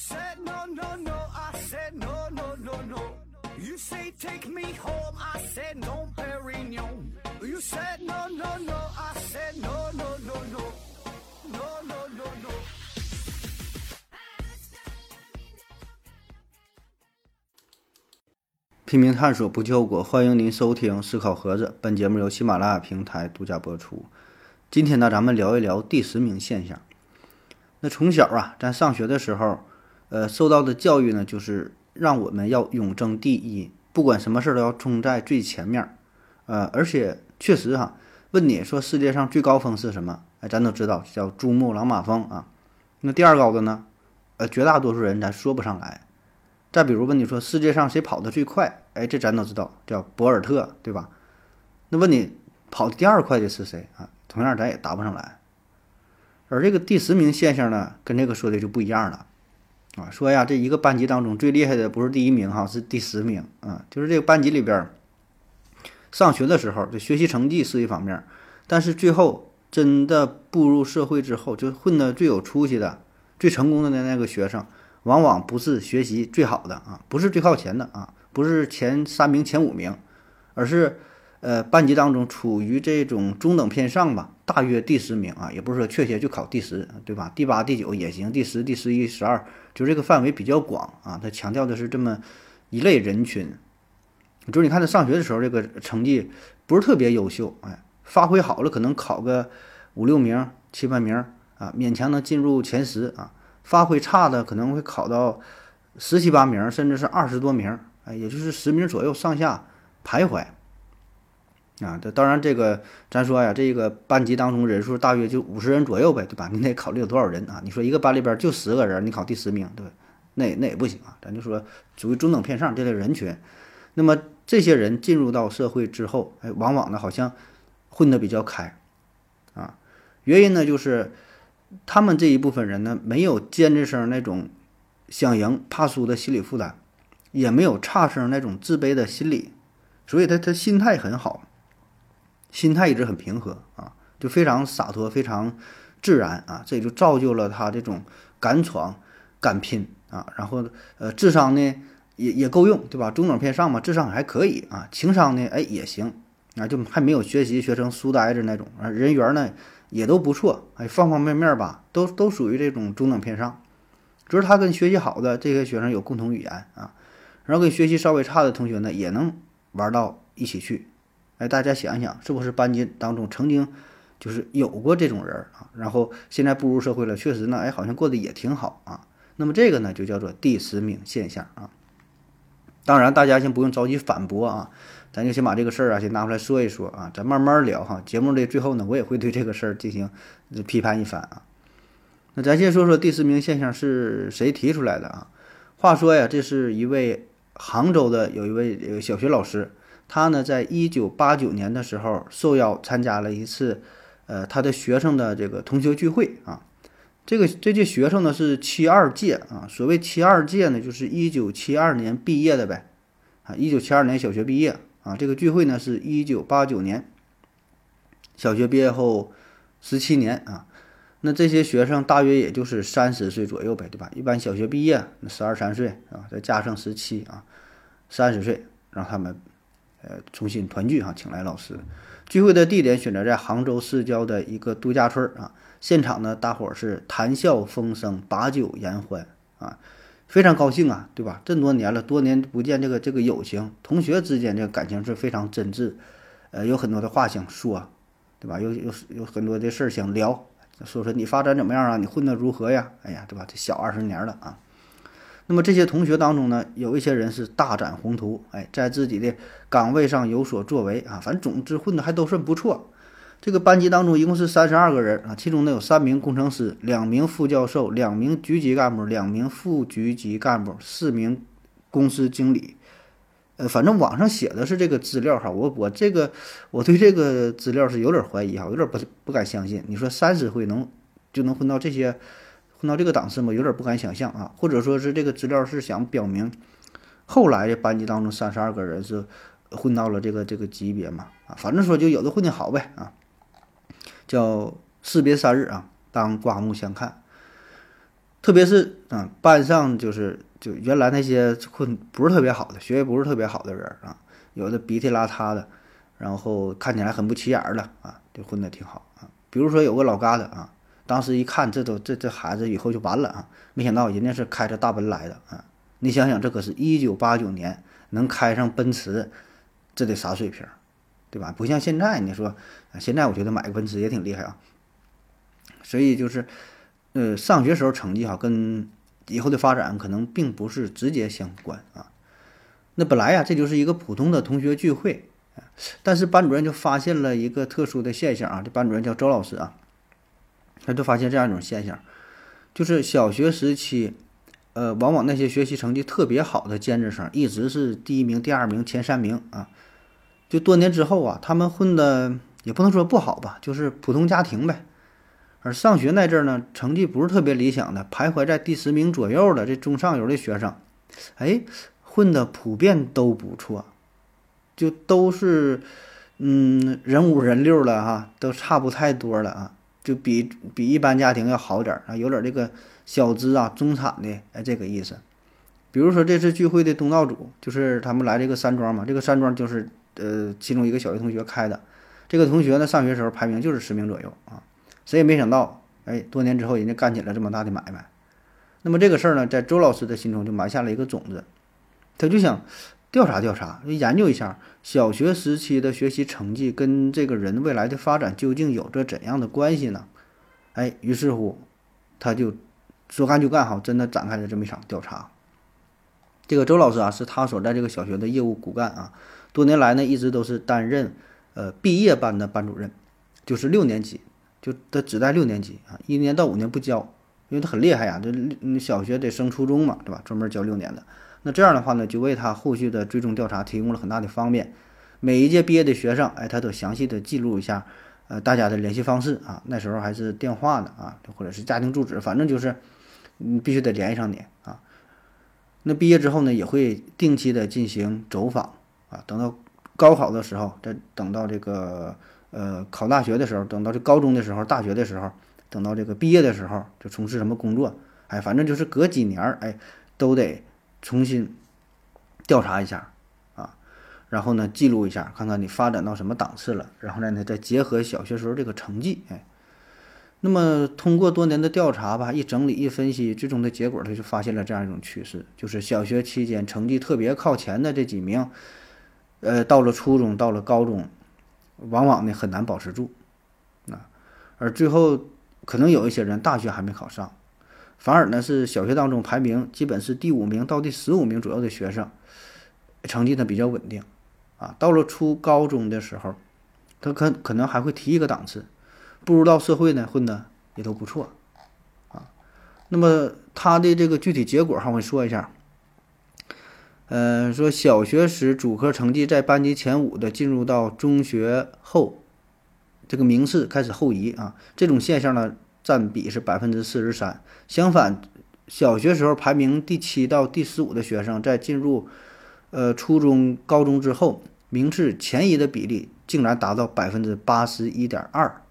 said no, no, no. I said no, no, no, no. You say take me home. I said no, Perignon. You said no, no, no. I said no, no, no, no. No, no, no, no. 拼命探索，不计后果。欢迎您收听《思考盒子》，本节目由喜马拉雅平台独家播出。今天呢，咱们聊一聊第十名现象。那从小啊，咱上学的时候，呃，受到的教育呢，就是让我们要永争第一，不管什么事儿都要冲在最前面儿。呃，而且确实哈，问你说世界上最高峰是什么？哎，咱都知道叫珠穆朗玛峰啊。那第二高的呢？呃，绝大多数人咱说不上来。再比如问你说世界上谁跑得最快？哎，这咱都知道叫博尔特，对吧？那问你跑得第二快的是谁啊？同样咱也答不上来。而这个第十名现象呢，跟这个说的就不一样了啊。说呀，这一个班级当中最厉害的不是第一名哈，是第十名啊。就是这个班级里边，上学的时候这学习成绩是一方面，但是最后真的步入社会之后，就混得最有出息的、最成功的那那个学生。往往不是学习最好的啊，不是最靠前的啊，不是前三名、前五名，而是呃班级当中处于这种中等偏上吧，大约第十名啊，也不是说确切就考第十，对吧？第八、第九也行，第十、第十一、十二，就这个范围比较广啊。他强调的是这么一类人群，就是你看他上学的时候这个成绩不是特别优秀，哎，发挥好了可能考个五六名、七八名啊，勉强能进入前十啊。发挥差的可能会考到十七八名，甚至是二十多名，哎，也就是十名左右上下徘徊。啊，这当然这个咱说呀，这个班级当中人数大约就五十人左右呗，对吧？你得考虑有多少人啊？你说一个班里边就十个人，你考第十名，对？那那也不行啊。咱就说属于中等偏上这类人群。那么这些人进入到社会之后，哎，往往呢好像混得比较开，啊，原因呢就是。他们这一部分人呢，没有尖子生那种想赢怕输的心理负担，也没有差生那种自卑的心理，所以他他心态很好，心态一直很平和啊，就非常洒脱，非常自然啊，这也就造就了他这种敢闯敢拼啊，然后呃智商呢也也够用，对吧？中等偏上嘛，智商还可以啊，情商呢哎也行啊，就还没有学习学成书呆子那种啊，人缘呢。也都不错，哎，方方面面吧，都都属于这种中等偏上。就是他跟学习好的这些学生有共同语言啊，然后跟学习稍微差的同学呢，也能玩到一起去。哎，大家想一想，是不是班级当中曾经就是有过这种人啊？然后现在步入社会了，确实呢，哎，好像过得也挺好啊。那么这个呢，就叫做第十名现象啊。当然，大家先不用着急反驳啊。咱就先把这个事儿啊，先拿出来说一说啊，咱慢慢聊哈。节目的最后呢，我也会对这个事儿进行批判一番啊。那咱先说说第十名现象是谁提出来的啊？话说呀，这是一位杭州的有一位小学老师，他呢在一九八九年的时候受邀参加了一次呃他的学生的这个同学聚会啊。这个这届学生呢是七二届啊，所谓七二届呢，就是一九七二年毕业的呗啊，一九七二年小学毕业。啊，这个聚会呢是一九八九年，小学毕业后十七年啊，那这些学生大约也就是三十岁左右呗，对吧？一般小学毕业那十二三岁啊，再加上十七啊，三十岁让他们呃重新团聚哈，请来老师。聚会的地点选择在杭州市郊的一个度假村啊，现场呢大伙儿是谈笑风生，把酒言欢啊。非常高兴啊，对吧？这么多年了，多年不见，这个这个友情，同学之间这个感情是非常真挚，呃，有很多的话想说，对吧？有有有很多的事儿想聊，说说你发展怎么样啊？你混得如何呀？哎呀，对吧？这小二十年了啊。那么这些同学当中呢，有一些人是大展宏图，哎，在自己的岗位上有所作为啊，反正总之混的还都算不错。这个班级当中一共是三十二个人啊，其中呢有三名工程师，两名副教授，两名局级干部，两名副局级干部，四名公司经理。呃，反正网上写的是这个资料哈，我我这个我对这个资料是有点怀疑哈，有点不不敢相信。你说三十岁能就能混到这些混到这个档次吗？有点不敢想象啊。或者说是这个资料是想表明后来的班级当中三十二个人是混到了这个这个级别嘛？啊，反正说就有的混的好呗啊。叫士别三日啊，当刮目相看。特别是啊，班上就是就原来那些混不是特别好的，学习不是特别好的人啊，有的鼻涕邋遢的，然后看起来很不起眼的啊，就混得挺好啊。比如说有个老疙瘩啊，当时一看这都这这孩子以后就完了啊，没想到人家是开着大奔来的啊。你想想，这可是一九八九年能开上奔驰，这得啥水平，对吧？不像现在，你说现在我觉得买个奔驰也挺厉害啊。所以就是。呃，上学时候成绩哈，跟以后的发展可能并不是直接相关啊。那本来呀，这就是一个普通的同学聚会，但是班主任就发现了一个特殊的现象啊。这班主任叫周老师啊，他就发现这样一种现象，就是小学时期，呃，往往那些学习成绩特别好的尖子生，一直是第一名、第二名、前三名啊。就多年之后啊，他们混的也不能说不好吧，就是普通家庭呗。而上学那阵儿呢，成绩不是特别理想的，徘徊在第十名左右的这中上游的学生，哎，混的普遍都不错，就都是，嗯，人五人六了哈，都差不太多了啊，就比比一般家庭要好点儿啊，有点这个小资啊、中产的哎这个意思。比如说这次聚会的东道主就是他们来这个山庄嘛，这个山庄就是呃其中一个小学同学开的，这个同学呢上学时候排名就是十名左右啊。谁也没想到，哎，多年之后人家干起了这么大的买卖。那么这个事儿呢，在周老师的心中就埋下了一个种子，他就想调查调查，研究一下小学时期的学习成绩跟这个人未来的发展究竟有着怎样的关系呢？哎，于是乎，他就说干就干，哈，真的展开了这么一场调查。这个周老师啊，是他所在这个小学的业务骨干啊，多年来呢，一直都是担任呃毕业班的班主任，就是六年级。就他只带六年级啊，一年到五年不教，因为他很厉害呀。这小学得升初中嘛，对吧？专门教六年的。那这样的话呢，就为他后续的追踪调查提供了很大的方便。每一届毕业的学生，哎，他都详细的记录一下，呃，大家的联系方式啊。那时候还是电话呢啊，或者是家庭住址，反正就是，你必须得联系上你啊。那毕业之后呢，也会定期的进行走访啊。等到高考的时候，再等到这个。呃，考大学的时候，等到这高中的时候，大学的时候，等到这个毕业的时候，就从事什么工作？哎，反正就是隔几年儿，哎，都得重新调查一下啊，然后呢，记录一下，看看你发展到什么档次了，然后呢，再结合小学时候这个成绩，哎，那么通过多年的调查吧，一整理一分析，最终的结果，他就发现了这样一种趋势，就是小学期间成绩特别靠前的这几名，呃，到了初中，到了高中。往往呢很难保持住，啊，而最后可能有一些人大学还没考上，反而呢是小学当中排名基本是第五名到第十五名左右的学生，成绩呢比较稳定，啊，到了初高中的时候，他可可能还会提一个档次，步入到社会呢混的也都不错，啊，那么他的这个具体结果哈，我说一下。嗯，说小学时主科成绩在班级前五的，进入到中学后，这个名次开始后移啊。这种现象呢，占比是百分之四十三。相反，小学时候排名第七到第十五的学生，在进入呃初中、高中之后，名次前移的比例竟然达到百分之八十一点二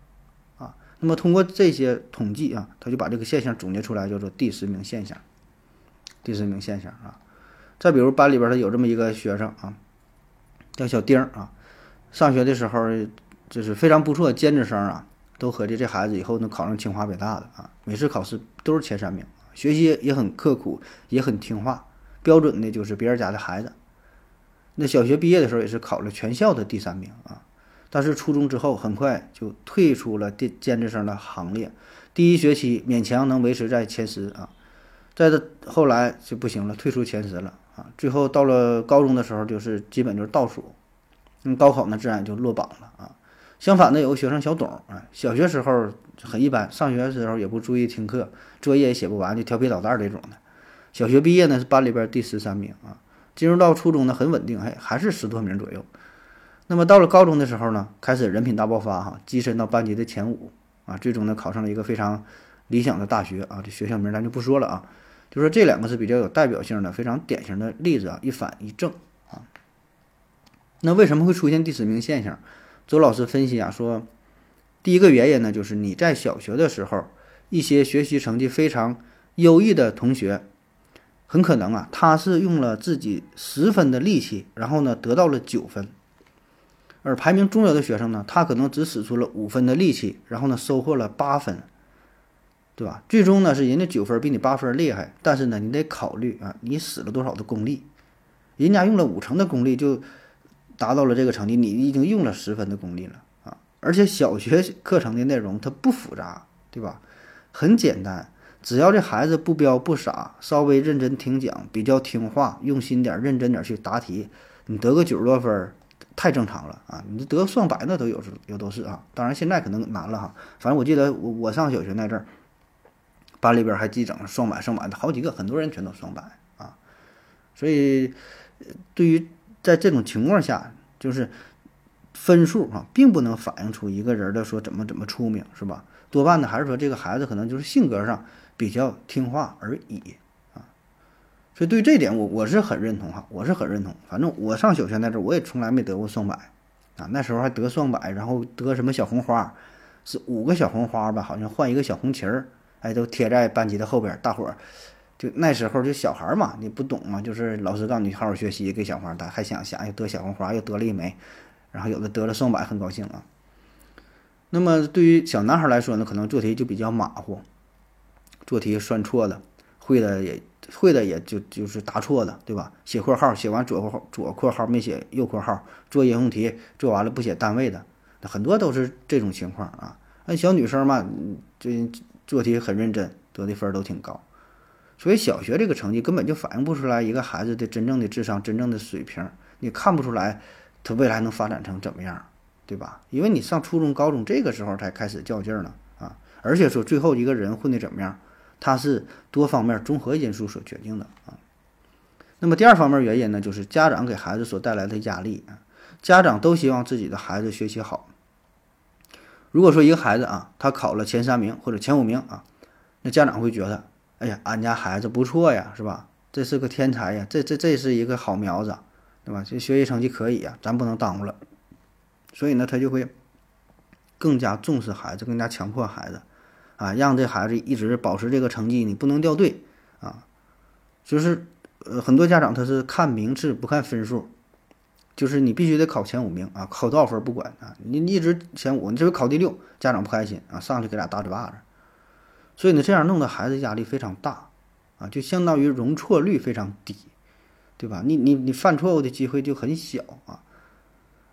啊。那么通过这些统计啊，他就把这个现象总结出来，叫做第十名现象。第十名现象啊。再比如班里边儿，他有这么一个学生啊，叫小丁啊，上学的时候就是非常不错的，尖子生啊，都合计这孩子以后能考上清华北大的啊，每次考试都是前三名，学习也很刻苦，也很听话，标准的就是别人家的孩子。那小学毕业的时候也是考了全校的第三名啊，但是初中之后很快就退出了尖尖子生的行列，第一学期勉强能维持在前十啊，在这后来就不行了，退出前十了。啊，最后到了高中的时候，就是基本就是倒数，嗯，高考呢自然就落榜了啊。相反的，有个学生小董，啊，小学时候很一般，上学的时候也不注意听课，作业也写不完，就调皮捣蛋这种的。小学毕业呢是班里边第十三名啊，进入到初中呢很稳定，还还是十多名左右。那么到了高中的时候呢，开始人品大爆发哈，跻身到班级的前五啊，最终呢考上了一个非常理想的大学啊，这学校名咱就不说了啊。就说这两个是比较有代表性的、非常典型的例子啊，一反一正啊。那为什么会出现第十名现象？周老师分析啊，说第一个原因呢，就是你在小学的时候，一些学习成绩非常优异的同学，很可能啊，他是用了自己十分的力气，然后呢得到了九分。而排名中游的学生呢，他可能只使出了五分的力气，然后呢收获了八分，对吧？最终呢是人家九分比你八分厉害，但是呢你得考虑啊，你使了多少的功力？人家用了五成的功力就达到了这个成绩，你已经用了十分的功力了啊！而且小学课程的内容它不复杂，对吧？很简单，只要这孩子不彪不傻，稍微认真听讲，比较听话，用心点、认真点去答题，你得个九十多分。太正常了啊！你得双百那都有，有都是啊。当然现在可能难了哈。反正我记得我我上小学那阵儿，班里边还记整双百、双百的好几个，很多人全都双百啊。所以，对于在这种情况下，就是分数啊，并不能反映出一个人的说怎么怎么出名，是吧？多半呢还是说这个孩子可能就是性格上比较听话而已啊。所以对这点我我是很认同哈，我是很认同。反正我上小学那阵儿，我也从来没得过双百，啊，那时候还得双百，然后得什么小红花，是五个小红花吧，好像换一个小红旗儿，哎，都贴在班级的后边，大伙儿就那时候就小孩嘛，你不懂嘛，就是老师告诉你好好学习，给小花打，还想想又得小红花，又得了一枚，然后有的得了双百，很高兴啊。那么对于小男孩来说呢，可能做题就比较马虎，做题算错了，会的也。会的也就就是答错的，对吧？写括号写完左括号左括号没写右括号，做应用题做完了不写单位的，很多都是这种情况啊。那小女生嘛，这做题很认真，得的分都挺高。所以小学这个成绩根本就反映不出来一个孩子的真正的智商、真正的水平，你看不出来他未来能发展成怎么样，对吧？因为你上初中、高中这个时候才开始较劲儿呢啊，而且说最后一个人混的怎么样？他是多方面综合因素所决定的啊。那么第二方面原因呢，就是家长给孩子所带来的压力啊。家长都希望自己的孩子学习好。如果说一个孩子啊，他考了前三名或者前五名啊，那家长会觉得，哎呀，俺家孩子不错呀，是吧？这是个天才呀，这这这是一个好苗子，对吧？这学习成绩可以呀，咱不能耽误了。所以呢，他就会更加重视孩子，更加强迫孩子。啊，让这孩子一直保持这个成绩，你不能掉队啊！就是呃，很多家长他是看名次不看分数，就是你必须得考前五名啊，考多少分不管啊，你一直前五，你这回考第六，家长不开心啊，上去给俩大嘴巴子。所以呢，这样弄得孩子压力非常大啊，就相当于容错率非常低，对吧？你你你犯错误的机会就很小啊。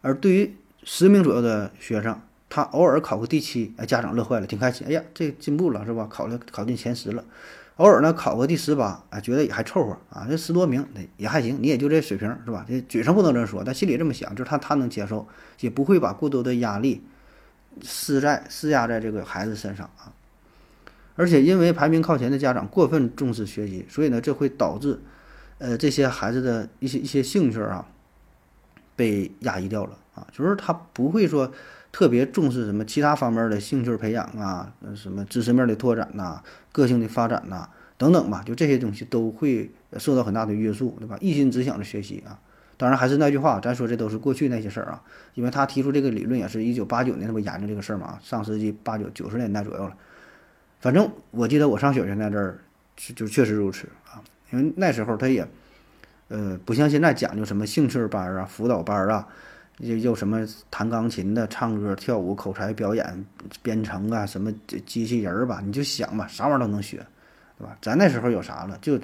而对于十名左右的学生，他偶尔考个第七，哎，家长乐坏了，挺开心。哎呀，这进步了是吧？考了考进前十了。偶尔呢考个第十八，哎，觉得也还凑合啊，这十多名也还行，你也就这水平是吧？这嘴上不能这么说，但心里这么想，就是他他能接受，也不会把过多的压力施在施压在这个孩子身上啊。而且因为排名靠前的家长过分重视学习，所以呢，这会导致呃这些孩子的一些一些兴趣啊被压抑掉了啊，就是他不会说。特别重视什么其他方面的兴趣培养啊，什么知识面的拓展呐，个性的发展呐，等等吧，就这些东西都会受到很大的约束，对吧？一心只想着学习啊。当然还是那句话，咱说这都是过去那些事儿啊，因为他提出这个理论也是一九八九年他不研究这个事儿嘛，上世纪八九九十年代左右了。反正我记得我上小学那阵儿，就确实如此啊，因为那时候他也，呃，不像现在讲究什么兴趣班啊、辅导班啊。又又什么弹钢琴的、唱歌、跳舞、口才表演、编程啊，什么机器人儿吧，你就想吧，啥玩意儿都能学，对吧？咱那时候有啥了？就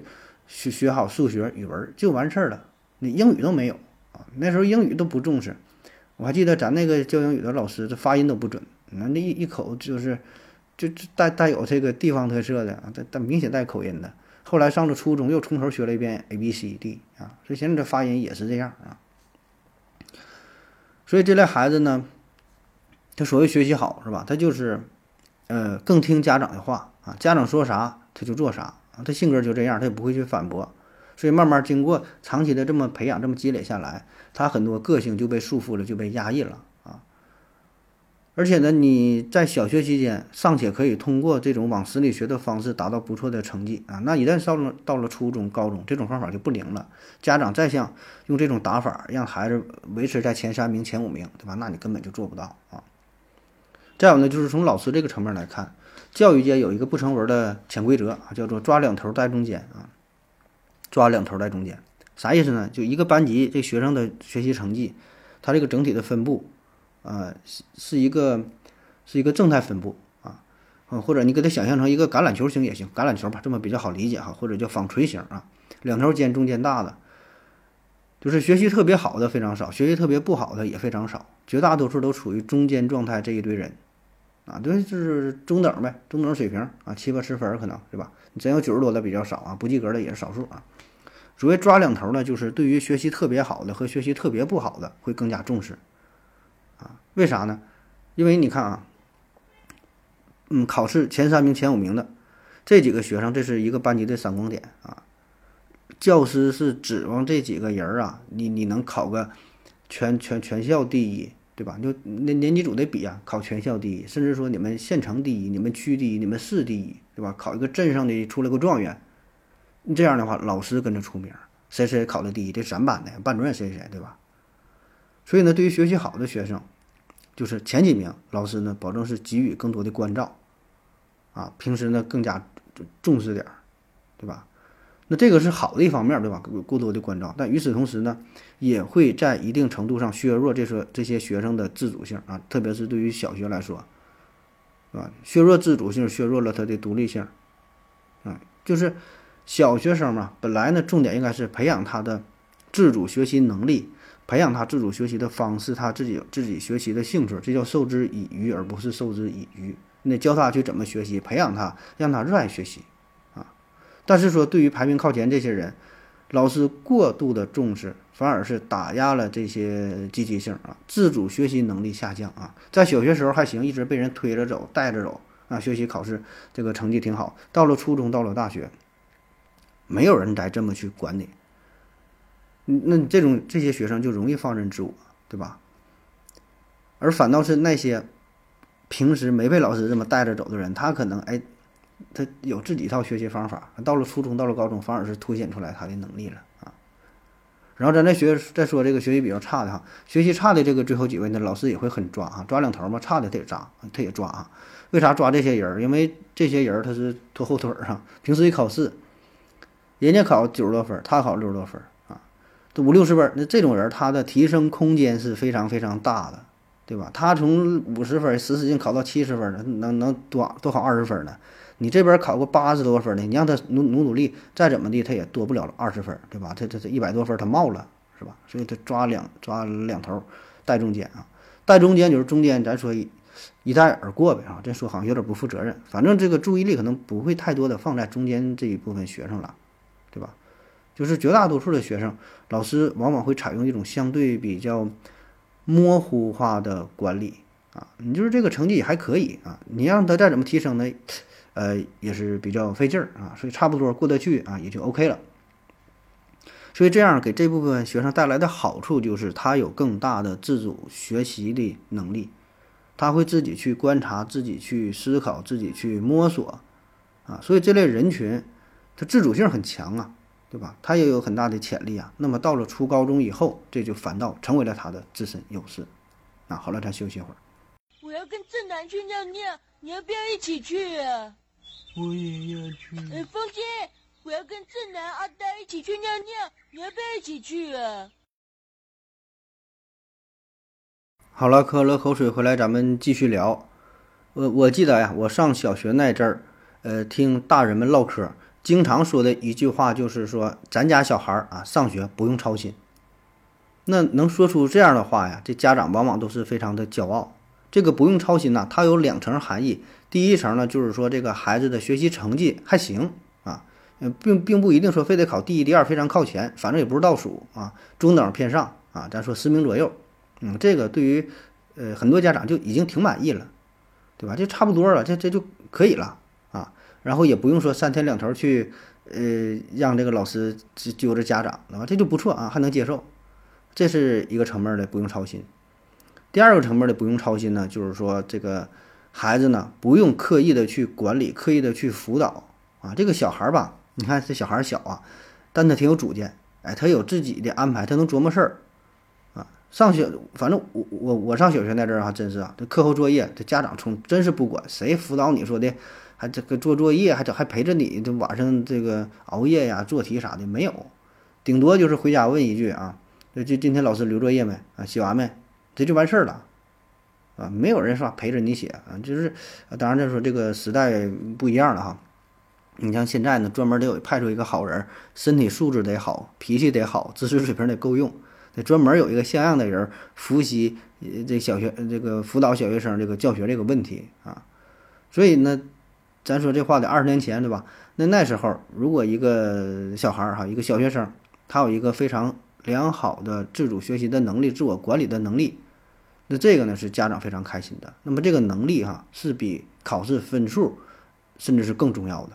学学好数学、语文就完事儿了，你英语都没有啊。那时候英语都不重视，我还记得咱那个教英语的老师，这发音都不准，那那一一口就是就带带有这个地方特色的啊，带带明显带口音的。后来上了初中，又从头学了一遍 A B C D 啊，所以现在这发音也是这样啊。所以这类孩子呢，他所谓学习好是吧？他就是，呃，更听家长的话啊，家长说啥他就做啥啊，他性格就这样，他也不会去反驳。所以慢慢经过长期的这么培养、这么积累下来，他很多个性就被束缚了，就被压抑了。而且呢，你在小学期间尚且可以通过这种往死里学的方式达到不错的成绩啊，那一旦到了到了初中、高中，这种方法就不灵了。家长再想用这种打法让孩子维持在前三名、前五名，对吧？那你根本就做不到啊。再有呢，就是从老师这个层面来看，教育界有一个不成文的潜规则啊，叫做抓两头带中间啊，抓两头带中间，啥意思呢？就一个班级这学生的学习成绩，它这个整体的分布，呃，是是一个是一个正态分布啊，嗯，或者你给它想象成一个橄榄球形也行，橄榄球吧，这么比较好理解哈，或者叫纺锤形啊，两头尖，中间大的。就是学习特别好的非常少，学习特别不好的也非常少，绝大多数都处于中间状态这一堆人，啊，对，就是中等呗，中等水平啊，七八十分可能对吧？你真有九十多的比较少啊，不及格的也是少数啊。所谓抓两头呢，就是对于学习特别好的和学习特别不好的会更加重视，为啥呢？因为你看啊，嗯，考试前三名、前五名的这几个学生，这是一个班级的闪光点啊。教师是指望这几个人儿啊，你你能考个全全全校第一，对吧？就那年级组得比啊，考全校第一，甚至说你们县城第一，你们区第一，你们市第一，对吧？考一个镇上的出来个状元，这样的话，老师跟着出名，谁谁考的第一，这咱班的班主任谁谁谁，对吧？所以呢，对于学习好的学生，就是前几名，老师呢保证是给予更多的关照，啊，平时呢更加重视点儿，对吧？那这个是好的一方面，对吧？过多的关照，但与此同时呢，也会在一定程度上削弱这说这些学生的自主性啊，特别是对于小学来说，是吧？削弱自主性，削弱了他的独立性，啊，就是小学生嘛，本来呢，重点应该是培养他的自主学习能力，培养他自主学习的方式，他自己自己学习的兴趣，这叫授之以鱼，而不是授之以渔。你教他去怎么学习，培养他，让他热爱学习。啊但是说，对于排名靠前这些人，老师过度的重视，反而是打压了这些积极性啊，自主学习能力下降啊。在小学时候还行，一直被人推着走、带着走啊，学习考试这个成绩挺好。到了初中，到了大学，没有人再这么去管你。那这种这些学生就容易放任自我，对吧？而反倒是那些平时没被老师这么带着走的人，他可能哎。他有自己一套学习方法，到了初中，到了高中，反而是凸显出来他的能力了啊。然后咱再学再说这个学习比较差的哈，学习差的这个最后几位呢，老师也会很抓啊，抓两头嘛，差的他也抓，他也抓啊。为啥抓这些人？因为这些人他是拖后腿儿啊。平时一考试，人家考九十多分，他考六十多分，这五六十分，那这种人他的提升空间是非常非常大的，对吧？他从五十分使使劲考到七十分了，能能多多考二十分呢？你这边考个八十多分的，你让他努努努力，再怎么地，他也多不了二十分，对吧？他他这一百多分他冒了，是吧？所以他抓两抓两头，带中间啊，带中间就是中间，咱说一带而过呗啊，这说好像有点不负责任。反正这个注意力可能不会太多的放在中间这一部分学生了，就是绝大多数的学生，老师往往会采用一种相对比较模糊化的管理啊，你就是这个成绩也还可以啊，你让他再怎么提升呢？呃，也是比较费劲儿啊，所以差不多过得去啊，也就 OK 了。所以这样给这部分学生带来的好处就是，他有更大的自主学习的能力，他会自己去观察，自己去思考，自己去摸索啊。所以这类人群，他自主性很强啊，对吧？他也有很大的潜力啊。那么到了初高中以后，这就反倒成为了他的自身优势。那，好了，咱休息会儿。我要跟正南去尿尿，你要不要一起去啊？我也要去。哎，风姐，我要跟正南、阿呆一起去尿尿，你要不要一起去啊？好了，喝了口水回来，咱们继续聊。我我记得呀，我上小学那阵儿，呃，听大人们唠嗑，经常说的一句话就是说，咱家小孩儿啊，上学不用操心。那能说出这样的话呀，这家长往往都是非常的骄傲。这个不用操心呐，它有两层含义。第一层呢，就是说这个孩子的学习成绩还行啊，嗯，并并不一定说非得考第一、第二，非常靠前，反正也不是倒数啊，中等偏上啊，咱说十名左右，嗯，这个对于呃很多家长就已经挺满意了，对吧？就差不多了，这这就可以了，然后也不用说三天两头去呃让这个老师揪着家长，啊，这就不错啊，还能接受，这是一个层面的不用操心。第二个层面的不用操心呢，就是说这个。孩子呢，不用刻意的去管理，刻意的去辅导啊。这个小孩儿吧，你看这小孩儿小啊，但他挺有主见，哎，他有自己的安排，他能琢磨事儿啊。上学，反正我我我上小学那阵儿还真是啊，这课后作业，这家长从真是不管谁辅导你说的，还这个做作业，还这还陪着你，这晚上这个熬夜呀、做题啥的没有，顶多就是回家问一句啊，这这今天老师留作业没啊？写完没？这就完事儿了，啊，没有人说陪着你写啊，就是，当然再说这个时代不一样了哈。你像现在呢，专门得有派出一个好人，身体素质得好，脾气得好，知识水平得够用，得专门有一个像样的人儿复习这小学这个辅导小学生这个教学这个问题啊。所以呢，咱说这话得二十年前对吧？那那时候如果一个小孩儿哈，一个小学生，他有一个非常良好的自主学习的能力、自我管理的能力，那这个呢是家长非常开心的。那么这个能力哈是比考试分数甚至是更重要的。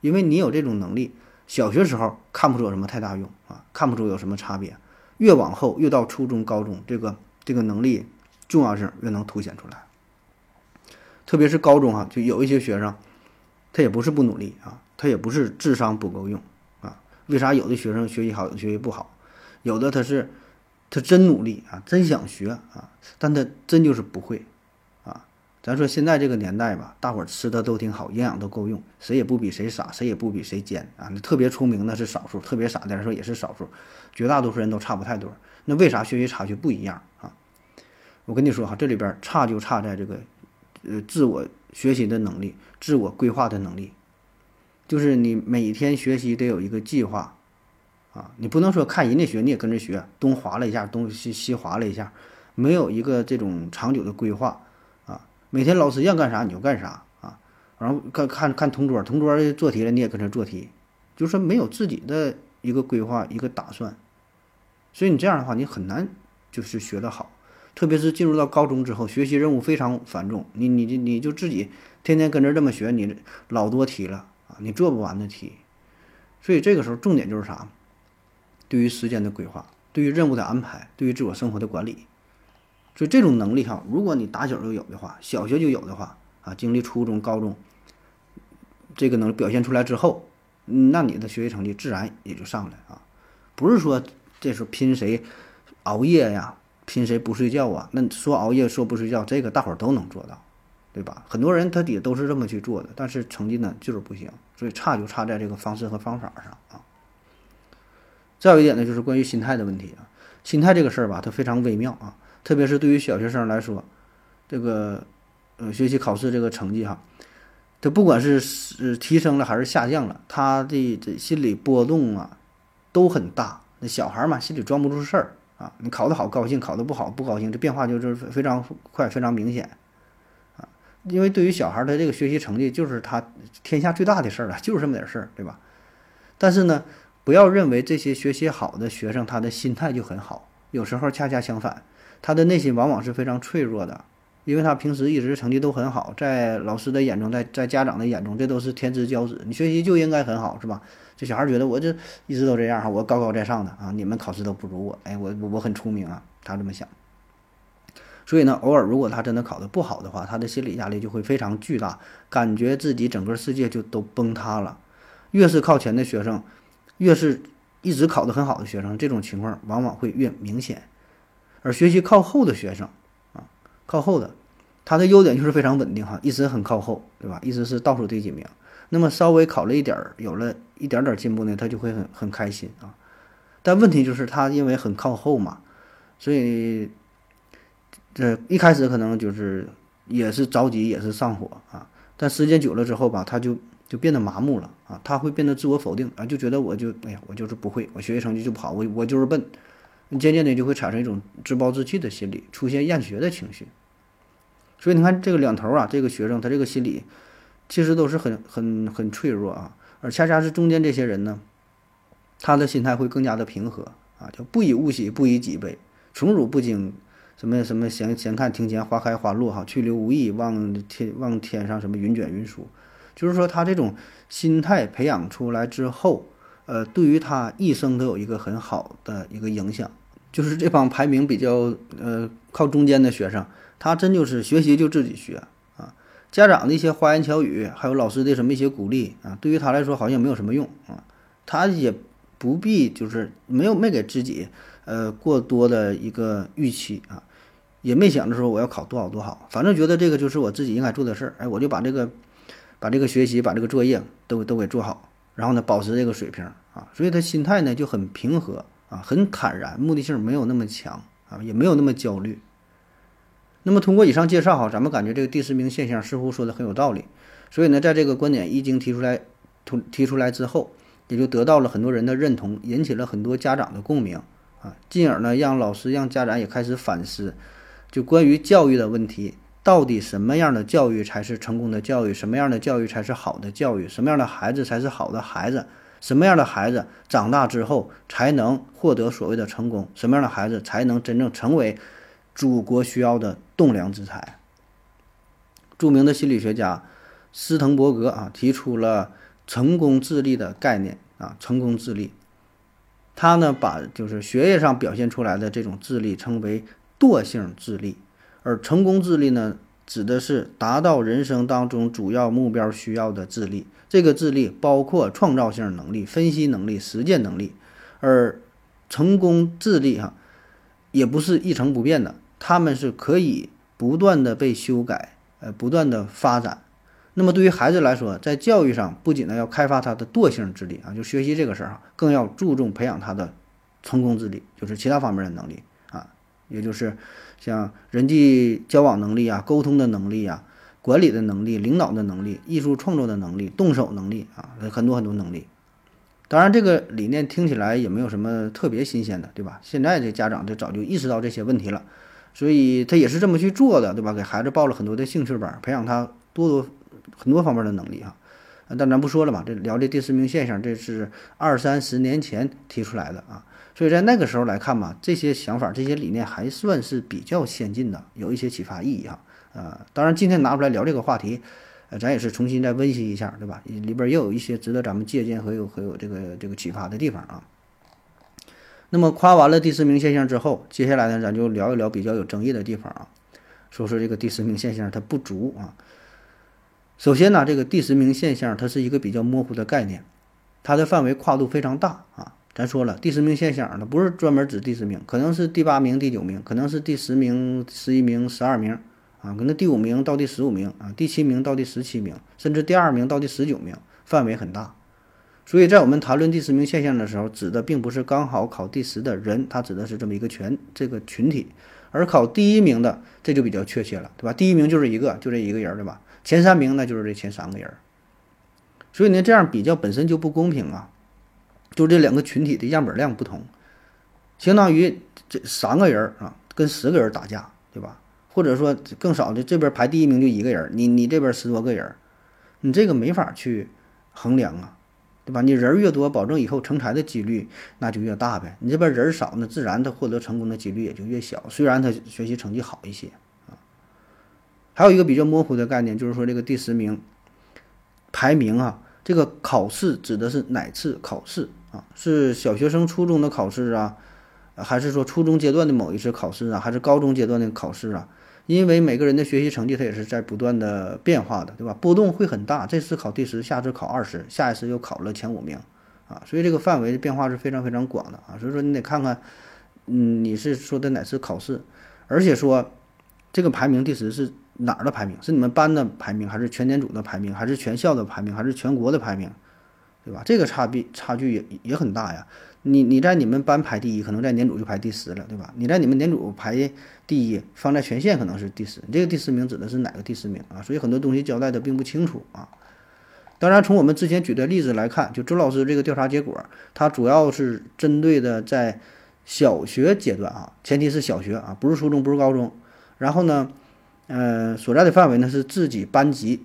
因为你有这种能力，小学时候看不出有什么太大用啊，看不出有什么差别。越往后，越到初中、高中，这个这个能力重要性越能凸显出来。特别是高中啊，就有一些学生，他也不是不努力啊，他也不是智商不够用啊。为啥有的学生学习好，有的学习不好？有的他是他真努力啊，真想学啊，但他真就是不会啊。咱说现在这个年代吧，大伙儿吃的都挺好，营养都够用，谁也不比谁傻，谁也不比谁尖啊。那特别聪明的是少数，特别傻的来说也是少数，绝大多数人都差不太多。那为啥学习差距不一样啊？我跟你说哈，这里边差就差在这个，呃，自我学习的能力，自我规划的能力，就是你每天学习得有一个计划啊，你不能说看人家学你也跟着学，东划了一下，东西西划了一下，没有一个这种长久的规划。啊每天老师让干啥你就干啥啊，然后看看看同桌，同桌做题了你也跟着做题，就是说没有自己的一个规划一个打算，所以你这样的话你很难就是学得好，特别是进入到高中之后，学习任务非常繁重，你你你你就自己天天跟着这么学，你老多题了啊，你做不完的题，所以这个时候重点就是啥？对于时间的规划，对于任务的安排，对于自我生活的管理。所以这种能力哈，如果你打小就有的话，小学就有的话啊，经历初中、高中，这个能表现出来之后，那你的学习成绩自然也就上来啊。不是说这时候拼谁熬夜呀，拼谁不睡觉啊。那说熬夜说不睡觉，这个大伙儿都能做到，对吧？很多人他底下都是这么去做的，但是成绩呢就是不行。所以差就差在这个方式和方法上啊。再有一点呢，就是关于心态的问题啊。心态这个事儿吧，它非常微妙啊。特别是对于小学生来说，这个呃学习考试这个成绩哈，他不管是是提升了还是下降了，他的这心理波动啊都很大。那小孩嘛，心里装不住事儿啊，你考得好高兴，考得不好不高兴，这变化就是非常快，非常明显啊。因为对于小孩儿，他这个学习成绩就是他天下最大的事儿了，就是这么点事儿，对吧？但是呢，不要认为这些学习好的学生他的心态就很好，有时候恰恰相反。他的内心往往是非常脆弱的，因为他平时一直成绩都很好，在老师的眼中，在在家长的眼中，这都是天之骄子。你学习就应该很好，是吧？这小孩觉得我这一直都这样哈，我高高在上的啊，你们考试都不如我，哎，我我很聪明啊，他这么想。所以呢，偶尔如果他真的考得不好的话，他的心理压力就会非常巨大，感觉自己整个世界就都崩塌了。越是靠前的学生，越是一直考得很好的学生，这种情况往往会越明显。而学习靠后的学生，啊，靠后的，他的优点就是非常稳定哈，一直很靠后，对吧？一直是倒数第几名。那么稍微考了一点儿，有了一点点进步呢，他就会很很开心啊。但问题就是他因为很靠后嘛，所以这一开始可能就是也是着急，也是上火啊。但时间久了之后吧，他就就变得麻木了啊，他会变得自我否定啊，就觉得我就哎呀，我就是不会，我学习成绩就不好，我我就是笨。渐渐的就会产生一种自暴自弃的心理，出现厌学的情绪。所以你看这个两头啊，这个学生他这个心理其实都是很很很脆弱啊。而恰恰是中间这些人呢，他的心态会更加的平和啊，就不以物喜，不以己悲，宠辱不惊，什么什么闲闲看庭前花开花落哈，去留无意，望天望天上什么云卷云舒。就是说他这种心态培养出来之后，呃，对于他一生都有一个很好的一个影响。就是这帮排名比较呃靠中间的学生，他真就是学习就自己学，家长的一些花言巧语，还有老师的什么一些鼓励啊，对于他来说好像没有什么用啊，他也不必就是没有没给自己呃过多的一个预期啊，也没想着说我要考多好多好，反正觉得这个就是我自己应该做的事儿，哎，我就把这个把这个学习把这个作业都都给做好，然后呢保持这个水平啊，所以他心态呢就很平和啊，很坦然，目的性没有那么强啊，也没有那么焦虑。那么通过以上介绍哈，咱们感觉这个第十名现象似乎说的很有道理，所以呢，在这个观点一经提出来，提提出来之后，也就得到了很多人的认同，引起了很多家长的共鸣啊，进而呢，让老师让家长也开始反思，就关于教育的问题，到底什么样的教育才是成功的教育，什么样的教育才是好的教育，什么样的孩子才是好的孩子，什么样的孩子长大之后才能获得所谓的成功，什么样的孩子才能真正成为。祖国需要的栋梁之才。著名的心理学家斯滕伯格啊，提出了成功智力的概念啊，成功智力。他呢，把就是学业上表现出来的这种智力称为惰性智力，而成功智力呢，指的是达到人生当中主要目标需要的智力。这个智力包括创造性能力、分析能力、实践能力，而成功智力哈，也不是一成不变的。他们是可以不断的被修改，呃，不断的发展。那么对于孩子来说，在教育上不仅呢要开发他的惰性智力啊，就学习这个事儿哈，更要注重培养他的成功智力，就是其他方面的能力啊，也就是像人际交往能力啊、沟通的能力啊、管理的能力、领导的能力、艺术创作的能力、动手能力啊，很多很多能力。当然，这个理念听起来也没有什么特别新鲜的，对吧？现在这家长就早就意识到这些问题了。所以他也是这么去做的，对吧？给孩子报了很多的兴趣班，培养他多多很多方面的能力啊。但咱不说了嘛，这聊这第四名现象，这是二三十年前提出来的啊。所以在那个时候来看嘛，这些想法、这些理念还算是比较先进的，有一些启发意义哈。呃，当然今天拿出来聊这个话题，呃，咱也是重新再温习一下，对吧？里边也有一些值得咱们借鉴和有和有这个这个启发的地方啊。那么夸完了第四名现象之后，接下来呢，咱就聊一聊比较有争议的地方啊，说说这个第四名现象它不足啊。首先呢，这个第十名现象它是一个比较模糊的概念，它的范围跨度非常大啊。咱说了，第十名现象它不是专门指第十名，可能是第八名、第九名，可能是第十名、十一名、十二名啊，可能第五名到第十五名啊，第七名到第十七名，甚至第二名到第十九名，范围很大。所以在我们谈论第十名现象的时候，指的并不是刚好考第十的人，他指的是这么一个全这个群体，而考第一名的这就比较确切了，对吧？第一名就是一个，就这一个人，对吧？前三名那就是这前三个人。所以呢，这样比较本身就不公平啊，就这两个群体的样本量不同，相当于这三个人啊跟十个人打架，对吧？或者说更少的这边排第一名就一个人，你你这边十多个人，你这个没法去衡量啊。对吧？你人越多，保证以后成才的几率那就越大呗。你这边人少，那自然他获得成功的几率也就越小。虽然他学习成绩好一些啊。还有一个比较模糊的概念，就是说这个第十名排名啊，这个考试指的是哪次考试啊？是小学生初中的考试啊，还是说初中阶段的某一次考试啊？还是高中阶段的考试啊？因为每个人的学习成绩，他也是在不断的变化的，对吧？波动会很大。这次考第十，下次考二十，下一次又考了前五名，啊，所以这个范围的变化是非常非常广的啊。所以说你得看看，嗯，你是说的哪次考试，而且说这个排名第十是哪儿的排名？是你们班的排名，还是全年组的排名，还是全校的排名，还是全国的排名，对吧？这个差别差距也也很大呀。你你在你们班排第一，可能在年组就排第十了，对吧？你在你们年组排第一，放在全县可能是第十。你这个第十名指的是哪个第十名啊？所以很多东西交代的并不清楚啊。当然，从我们之前举的例子来看，就周老师这个调查结果，它主要是针对的在小学阶段啊，前提是小学啊，不是初中，不是高中。然后呢，呃，所在的范围呢是自己班级。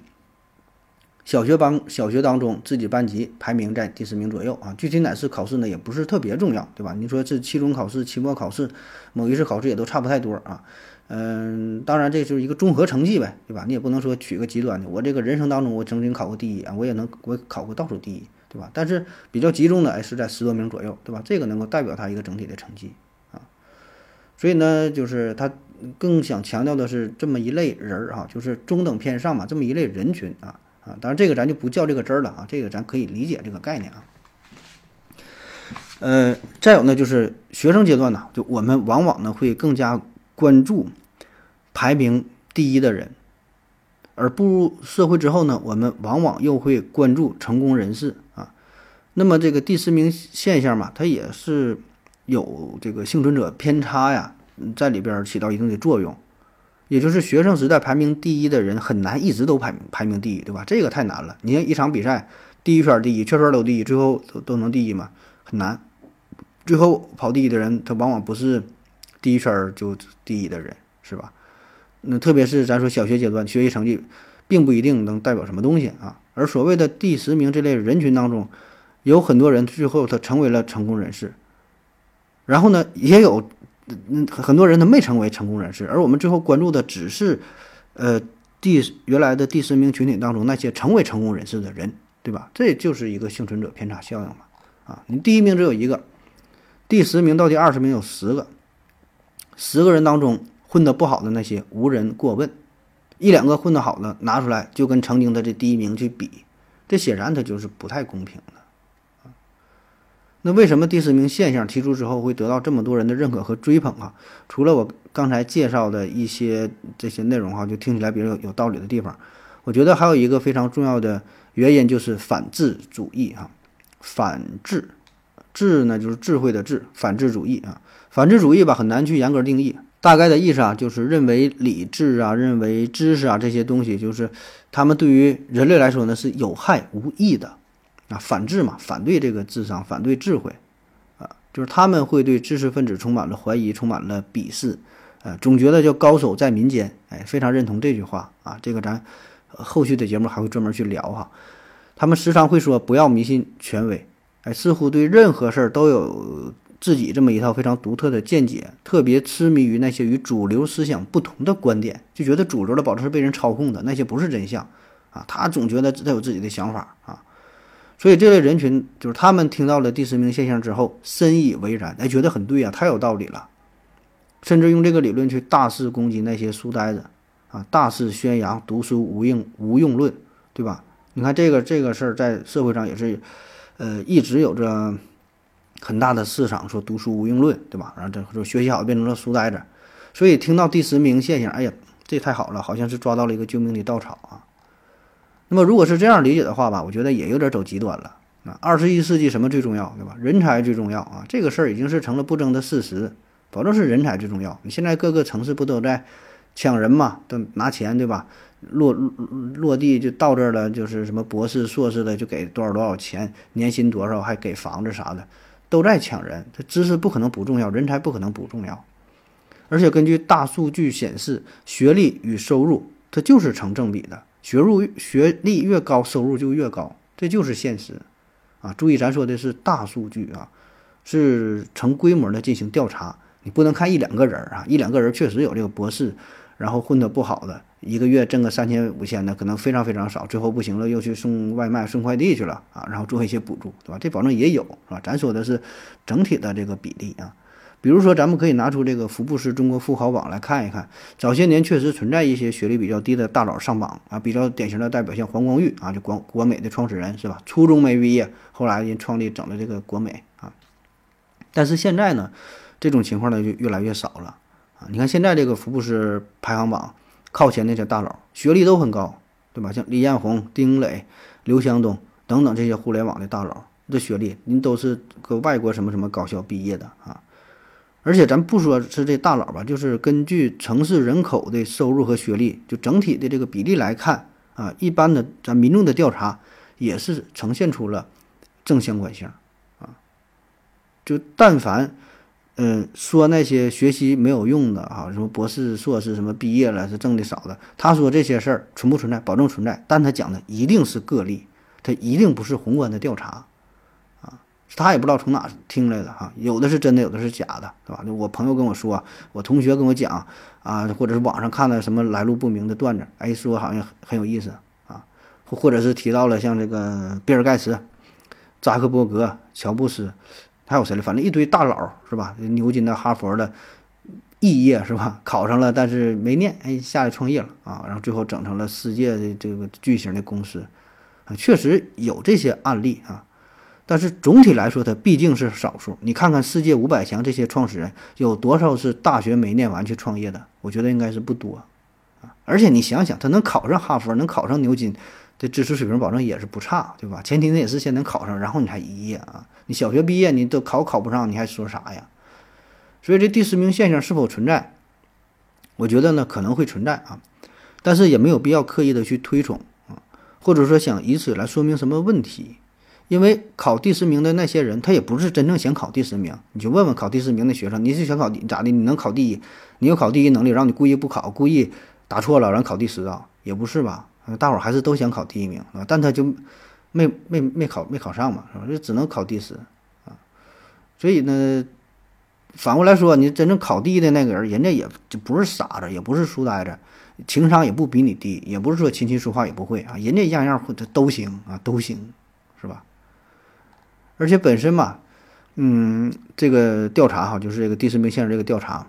小学班小学当中，自己班级排名在第十名左右啊。具体哪次考试呢，也不是特别重要，对吧？你说这期中考试、期末考试，某一次考试也都差不太多啊。嗯，当然这就是一个综合成绩呗，对吧？你也不能说取个极端的，我这个人生当中我曾经考过第一啊，我也能我考过倒数第一，对吧？但是比较集中的哎是在十多名左右，对吧？这个能够代表他一个整体的成绩啊。所以呢，就是他更想强调的是这么一类人儿啊，就是中等偏上嘛，这么一类人群啊。啊，当然这个咱就不较这个真儿了啊，这个咱可以理解这个概念啊。呃，再有呢，就是学生阶段呢，就我们往往呢会更加关注排名第一的人，而步入社会之后呢，我们往往又会关注成功人士啊。那么这个第十名现象嘛，它也是有这个幸存者偏差呀，在里边起到一定的作用。也就是学生时代排名第一的人很难一直都排排名第一，对吧？这个太难了。你看一场比赛，第一圈第一，圈圈都第一，最后都都能第一吗？很难。最后跑第一的人，他往往不是第一圈就第一的人，是吧？那特别是咱说小学阶段，学习成绩并不一定能代表什么东西啊。而所谓的第十名这类人群当中，有很多人最后他成为了成功人士，然后呢，也有嗯很多人他没成为成功人士，而我们最后关注的只是呃第原来的第十名群体当中那些成为成功人士的人，对吧？这就是一个幸存者偏差效应嘛。啊，你第一名只有一个。第十名到第二十名有十个，十个人当中混得不好的那些无人过问，一两个混得好的拿出来就跟曾经的这第一名去比，这显然他就是不太公平的那为什么第四名现象提出之后会得到这么多人的认可和追捧啊？除了我刚才介绍的一些这些内容哈，就听起来比较有有道理的地方，我觉得还有一个非常重要的原因就是反智主义哈，反智。智呢，就是智慧的智，反智主义啊，反智主义吧，很难去严格定义。大概的意思啊，就是认为理智啊，认为知识啊这些东西，就是他们对于人类来说呢是有害无益的啊。反智嘛，反对这个智商，反对智慧啊，就是他们会对知识分子充满了怀疑，充满了鄙视，呃，总觉得叫高手在民间，哎，非常认同这句话啊。这个咱后续的节目还会专门去聊哈。他们时常会说不要迷信权威。哎，似乎对任何事儿都有自己这么一套非常独特的见解，特别痴迷于那些与主流思想不同的观点，就觉得主流的保证是被人操控的，那些不是真相啊。他总觉得他有自己的想法啊，所以这类人群就是他们听到了第十名现象之后，深以为然，哎，觉得很对啊，太有道理了，甚至用这个理论去大肆攻击那些书呆子啊，大肆宣扬读书无用无用论，对吧？你看这个这个事儿在社会上也是。呃，一直有着很大的市场，说读书无用论，对吧？然后这说学习好变成了书呆子，所以听到第十名现象，哎呀，这太好了，好像是抓到了一个救命的稻草啊。那么如果是这样理解的话吧，我觉得也有点走极端了啊。二十一世纪什么最重要，对吧？人才最重要啊，这个事儿已经是成了不争的事实，保证是人才最重要。你现在各个城市不都在抢人嘛，都拿钱，对吧？落落地就到这儿了，就是什么博士、硕士的就给多少多少钱，年薪多少，还给房子啥的，都在抢人。这知识不可能不重要，人才不可能不重要。而且根据大数据显示，学历与收入它就是成正比的，学入学历越高，收入就越高，这就是现实啊！注意，咱说的是大数据啊，是成规模的进行调查，你不能看一两个人啊，一两个人确实有这个博士。然后混得不好的，一个月挣个三千五千的，可能非常非常少，最后不行了又去送外卖、送快递去了啊，然后做一些补助，对吧？这保证也有，是吧？咱说的是整体的这个比例啊。比如说，咱们可以拿出这个福布斯中国富豪榜来看一看，早些年确实存在一些学历比较低的大佬上榜啊，比较典型的代表像黄光裕啊，就国国美的创始人是吧？初中没毕业，后来人创立整了这个国美啊。但是现在呢，这种情况呢就越来越少了。啊，你看现在这个福布斯排行榜靠前那些大佬，学历都很高，对吧？像李彦宏、丁磊、刘强东等等这些互联网的大佬，这学历您都是个外国什么什么高校毕业的啊。而且咱不说是这大佬吧，就是根据城市人口的收入和学历，就整体的这个比例来看啊，一般的咱民众的调查也是呈现出了正相关性啊。就但凡。嗯，说那些学习没有用的啊，什么博士、硕士什么毕业了是挣的少的，他说这些事儿存不存在？保证存在，但他讲的一定是个例，他一定不是宏观的调查，他也不知道从哪听来的哈，有的是真的，有的是假的，是吧？我朋友跟我说，我同学跟我讲啊，或者是网上看的什么来路不明的段子，哎，说好像很有意思啊，或或者是提到了像这个比尔盖茨、扎克伯格、乔布斯。还有谁了？反正一堆大佬是吧？牛津的、哈佛的，肄业是吧？考上了，但是没念，哎，下来创业了啊！然后最后整成了世界的这个巨型的公司啊，确实有这些案例啊。但是总体来说，它毕竟是少数。你看看世界五百强这些创始人，有多少是大学没念完去创业的？我觉得应该是不多啊。而且你想想，他能考上哈佛，能考上牛津，这知识水平保证也是不差，对吧？前提呢也是先能考上，然后你还一业啊。你小学毕业你都考考不上，你还说啥呀？所以这第十名现象是否存在？我觉得呢可能会存在啊，但是也没有必要刻意的去推崇啊，或者说想以此来说明什么问题。因为考第十名的那些人，他也不是真正想考第十名。你就问问考第十名的学生，你是想考第咋的？你能考第一？你有考第一能力，让你故意不考，故意答错了，然后考第十啊？也不是吧？大伙儿还是都想考第一名啊，但他就没没没考没考上嘛，是吧？就只能考第十啊。所以呢，反过来说，你真正考第一的那个人，人家也就不是傻子，也不是书呆子，情商也不比你低，也不是说琴棋书画也不会啊，人家样样会，都行啊，都行，而且本身嘛，嗯，这个调查哈，就是这个第四名线这个调查，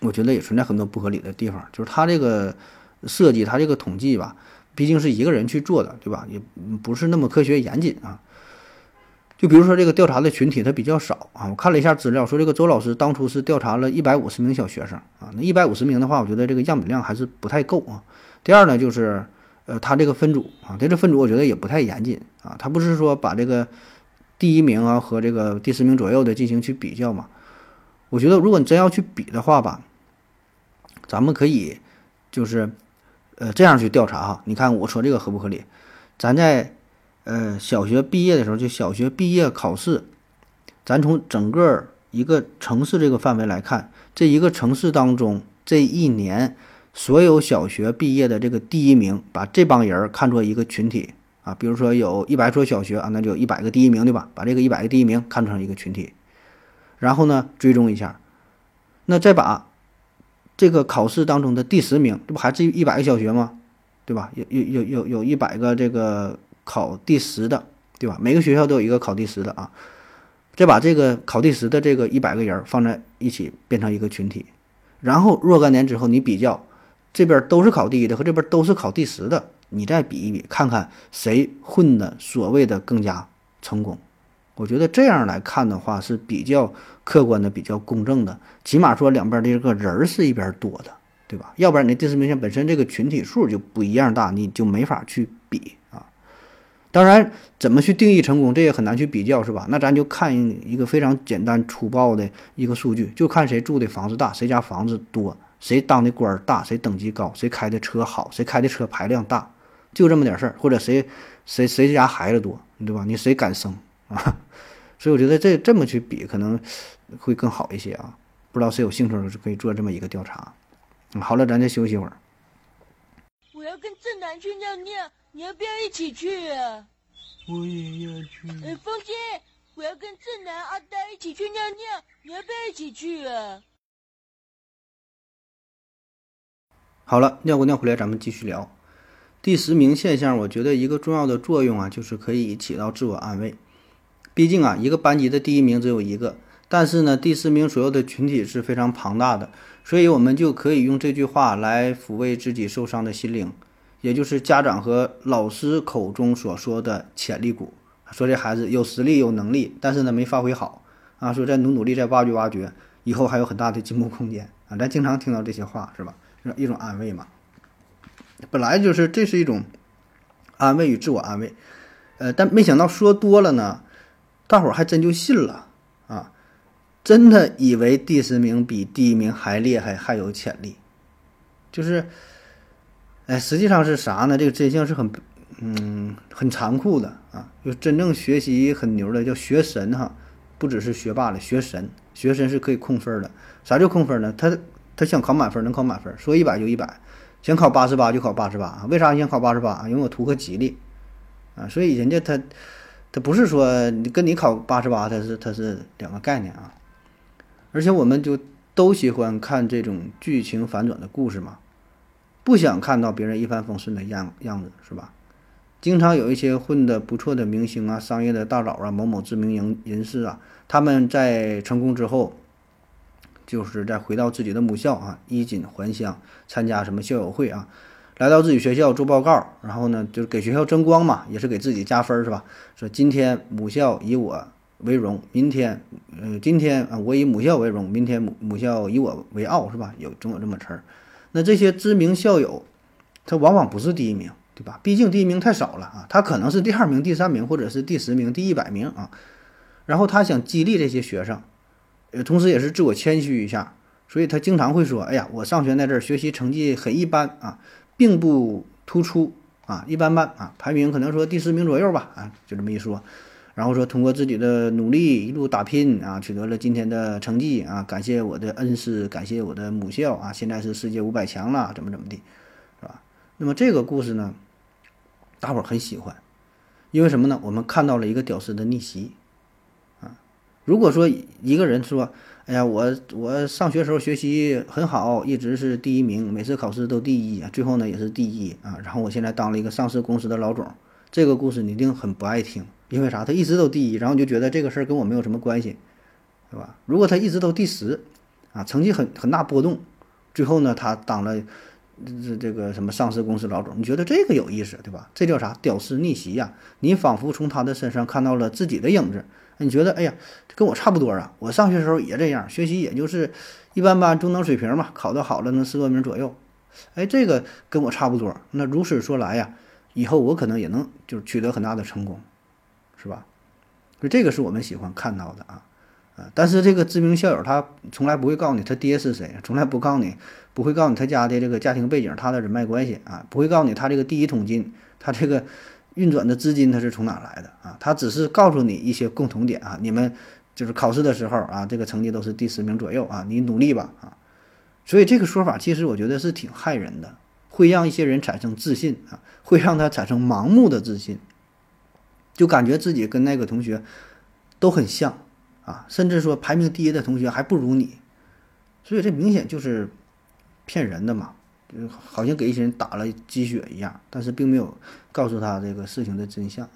我觉得也存在很多不合理的地方。就是他这个设计，他这个统计吧，毕竟是一个人去做的，对吧？也不是那么科学严谨啊。就比如说这个调查的群体，它比较少啊。我看了一下资料，说这个周老师当初是调查了一百五十名小学生啊。那一百五十名的话，我觉得这个样本量还是不太够啊。第二呢，就是呃，他这个分组啊，他这分组我觉得也不太严谨啊。他不是说把这个。第一名啊和这个第十名左右的进行去比较嘛，我觉得如果你真要去比的话吧，咱们可以就是呃这样去调查哈，你看我说这个合不合理？咱在呃小学毕业的时候，就小学毕业考试，咱从整个一个城市这个范围来看，这一个城市当中这一年所有小学毕业的这个第一名，把这帮人看作一个群体。啊，比如说有一百所小学啊，那就有一百个第一名，对吧？把这个一百个第一名看成一个群体，然后呢追踪一下，那再把这个考试当中的第十名，这不还是一百个小学吗？对吧？有有有有有一百个这个考第十的，对吧？每个学校都有一个考第十的啊，再把这个考第十的这个一百个人放在一起变成一个群体，然后若干年之后你比较，这边都是考第一的和这边都是考第十的。你再比一比，看看谁混的所谓的更加成功。我觉得这样来看的话是比较客观的、比较公正的。起码说两边的这个人儿是一边多的，对吧？要不然你第四名线本身这个群体数就不一样大，你就没法去比啊。当然，怎么去定义成功，这也很难去比较，是吧？那咱就看一个非常简单粗暴的一个数据，就看谁住的房子大，谁家房子多，谁当的官儿大，谁等级高，谁开的车好，谁开的车排量大。就这么点事儿，或者谁谁谁家孩子多，对吧？你谁敢生啊？所以我觉得这这么去比可能会更好一些啊。不知道谁有兴趣是可以做这么一个调查。好了，咱再休息一会儿。我要跟正南去尿尿，你要不要一起去啊？我也要去。哎，风姐，我要跟正南、阿呆一起去尿尿，你要不要一起去啊？好了，尿过尿回来，咱们继续聊。第十名现象，我觉得一个重要的作用啊，就是可以起到自我安慰。毕竟啊，一个班级的第一名只有一个，但是呢，第十名左右的群体是非常庞大的，所以我们就可以用这句话来抚慰自己受伤的心灵，也就是家长和老师口中所说的潜力股，说这孩子有实力、有能力，但是呢没发挥好啊，说再努努力、再挖掘挖掘，以后还有很大的进步空间啊。咱经常听到这些话，是吧？一种安慰嘛。本来就是，这是一种安慰与自我安慰，呃，但没想到说多了呢，大伙儿还真就信了啊，真的以为第十名比第一名还厉害，还有潜力，就是，哎，实际上是啥呢？这个真相是很，嗯，很残酷的啊，就真正学习很牛的叫学神哈，不只是学霸了，学神，学神是可以控分的。啥叫控分呢？他他想考满分能考满分，说一百就一百。想考八十八就考八十八，为啥想考八十八？因为我图个吉利，啊，所以人家他他不是说你跟你考八十八，他是他是两个概念啊。而且我们就都喜欢看这种剧情反转的故事嘛，不想看到别人一帆风顺的样样子，是吧？经常有一些混得不错的明星啊、商业的大佬啊、某某知名人人士啊，他们在成功之后。就是再回到自己的母校啊，衣锦还乡，参加什么校友会啊，来到自己学校做报告，然后呢，就是给学校争光嘛，也是给自己加分，是吧？说今天母校以我为荣，明天，呃，今天啊，我以母校为荣，明天母母校以我为傲，是吧？有总有这么词儿。那这些知名校友，他往往不是第一名，对吧？毕竟第一名太少了啊，他可能是第二名、第三名，或者是第十名、第一百名啊。然后他想激励这些学生，呃，同时也是自我谦虚一下，所以他经常会说：“哎呀，我上学那阵儿学习成绩很一般啊，并不突出啊，一般般啊，排名可能说第十名左右吧啊，就这么一说。”然后说通过自己的努力一路打拼啊，取得了今天的成绩啊，感谢我的恩师，感谢我的母校啊，现在是世界五百强了，怎么怎么地，是吧？那么这个故事呢，大伙儿很喜欢，因为什么呢？我们看到了一个屌丝的逆袭。如果说一个人说，哎呀，我我上学时候学习很好，一直是第一名，每次考试都第一，最后呢也是第一啊，然后我现在当了一个上市公司的老总，这个故事你一定很不爱听。因为啥？他一直都第一，然后你就觉得这个事儿跟我没有什么关系，对吧？如果他一直都第十，啊，成绩很很大波动，最后呢，他当了这这个什么上市公司老总，你觉得这个有意思，对吧？这叫啥？屌丝逆袭呀！你仿佛从他的身上看到了自己的影子，你觉得，哎呀，跟我差不多啊！我上学时候也这样，学习也就是一般般，中等水平嘛，考得好了能十多名左右，哎，这个跟我差不多。那如此说来呀，以后我可能也能就是取得很大的成功。是吧？所以这个是我们喜欢看到的啊，啊！但是这个知名校友他从来不会告诉你他爹是谁，从来不告诉你，不会告诉你他家的这个家庭背景，他的人脉关系啊，不会告诉你他这个第一桶金，他这个运转的资金他是从哪来的啊？他只是告诉你一些共同点啊，你们就是考试的时候啊，这个成绩都是第十名左右啊，你努力吧啊！所以这个说法其实我觉得是挺害人的，会让一些人产生自信啊，会让他产生盲目的自信。就感觉自己跟那个同学都很像啊，甚至说排名第一的同学还不如你，所以这明显就是骗人的嘛，好像给一些人打了鸡血一样，但是并没有告诉他这个事情的真相。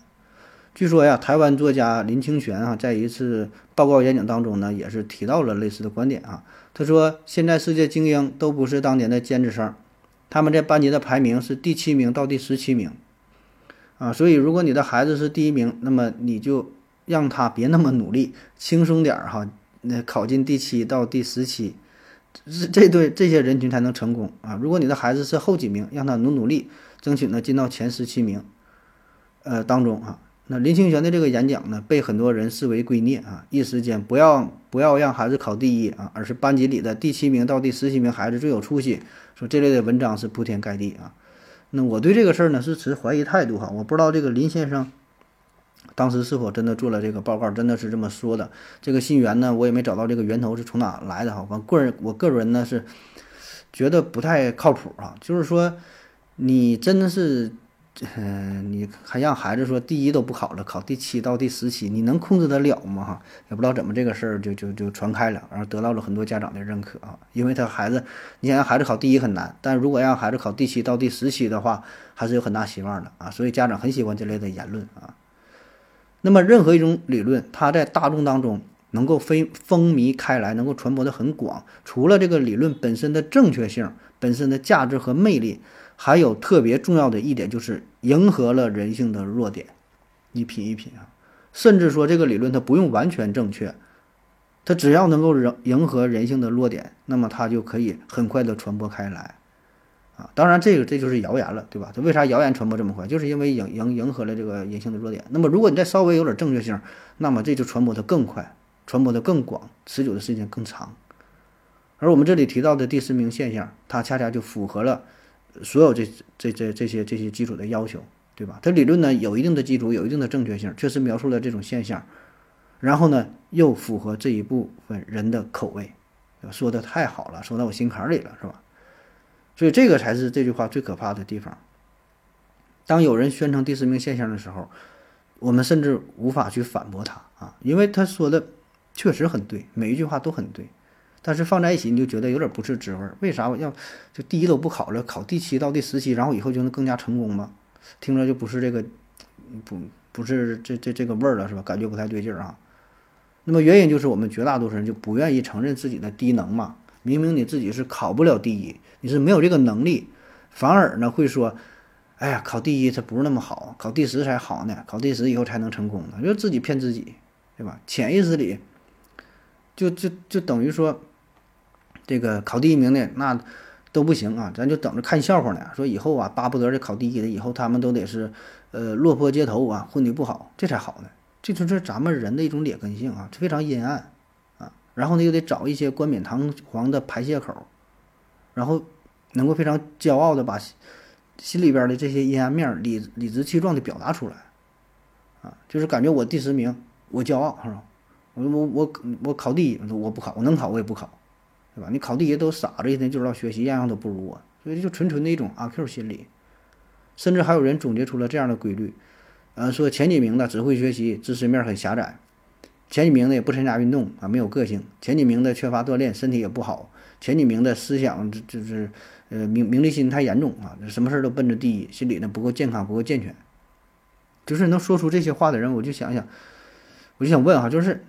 据说呀，台湾作家林清玄啊，在一次报告演讲当中呢，也是提到了类似的观点啊。他说，现在世界精英都不是当年的尖子生，他们在班级的排名是第七名到第十七名。啊，所以如果你的孩子是第一名，那么你就让他别那么努力，轻松点儿哈。那考进第七到第十七，这这对这些人群才能成功啊。如果你的孩子是后几名，让他努努力，争取呢进到前十七名，呃当中啊。那林清玄的这个演讲呢，被很多人视为圭臬啊。一时间不要不要让孩子考第一啊，而是班级里的第七名到第十七名孩子最有出息。说这类的文章是铺天盖地啊。那我对这个事儿呢是持怀疑态度哈，我不知道这个林先生当时是否真的做了这个报告，真的是这么说的。这个信源呢，我也没找到这个源头是从哪来的哈。我个人我个人呢是觉得不太靠谱啊，就是说你真的是。嗯，你还让孩子说第一都不考了，考第七到第十七，你能控制得了吗？哈，也不知道怎么这个事儿就就就传开了，然后得到了很多家长的认可啊。因为他孩子，你想让孩子考第一很难，但如果让孩子考第七到第十七的话，还是有很大希望的啊。所以家长很喜欢这类的言论啊。那么任何一种理论，它在大众当中能够飞风靡开来，能够传播的很广，除了这个理论本身的正确性、本身的价值和魅力。还有特别重要的一点，就是迎合了人性的弱点。你品一品啊，甚至说这个理论它不用完全正确，它只要能够迎迎合人性的弱点，那么它就可以很快的传播开来啊。当然，这个这就是谣言了，对吧？它为啥谣言传播这么快？就是因为迎迎迎合了这个人性的弱点。那么如果你再稍微有点正确性，那么这就传播的更快，传播的更广，持久的时间更长。而我们这里提到的第十名现象，它恰恰就符合了。所有这这这这些这些基础的要求，对吧？它理论呢有一定的基础，有一定的正确性，确实描述了这种现象，然后呢又符合这一部分人的口味，说的太好了，说到我心坎里了，是吧？所以这个才是这句话最可怕的地方。当有人宣称第四名现象的时候，我们甚至无法去反驳他啊，因为他说的确实很对，每一句话都很对。但是放在一起你就觉得有点不是滋味儿，为啥我要就第一都不考了，考第七到第十七，然后以后就能更加成功吗？听着就不是这个，不不是这这这个味儿了，是吧？感觉不太对劲儿啊。那么原因就是我们绝大多数人就不愿意承认自己的低能嘛。明明你自己是考不了第一，你是没有这个能力，反而呢会说，哎呀，考第一它不是那么好，考第十才好呢，考第十以后才能成功呢，就自己骗自己，对吧？潜意识里就就就等于说，这个考第一名的那都不行啊，咱就等着看笑话呢。说以后啊，巴不得这考第一的以后他们都得是呃落魄街头啊，混的不好，这才好呢。这就是咱们人的一种劣根性啊，非常阴暗。然后呢，又得找一些冠冕堂皇的排泄口，然后能够非常骄傲的把心里边的这些阴暗面理理直气壮的表达出来啊，就是感觉我第十名，我骄傲是吧？我我我我考第一，我不考，我能考我也不考，对吧？你考第一都傻子，一天就知道学习，样样都不如我，所以就纯纯的一种阿 Q 心理。甚至还有人总结出了这样的规律，呃，说前几名的只会学习，知识面很狭窄；前几名的也不参加运动啊，没有个性；前几名的缺乏锻炼，身体也不好；前几名的思想就就是呃名名利心太严重啊，什么事儿都奔着第一，心理呢不够健康，不够健全。就是能说出这些话的人，我就想想，我就想问哈，就是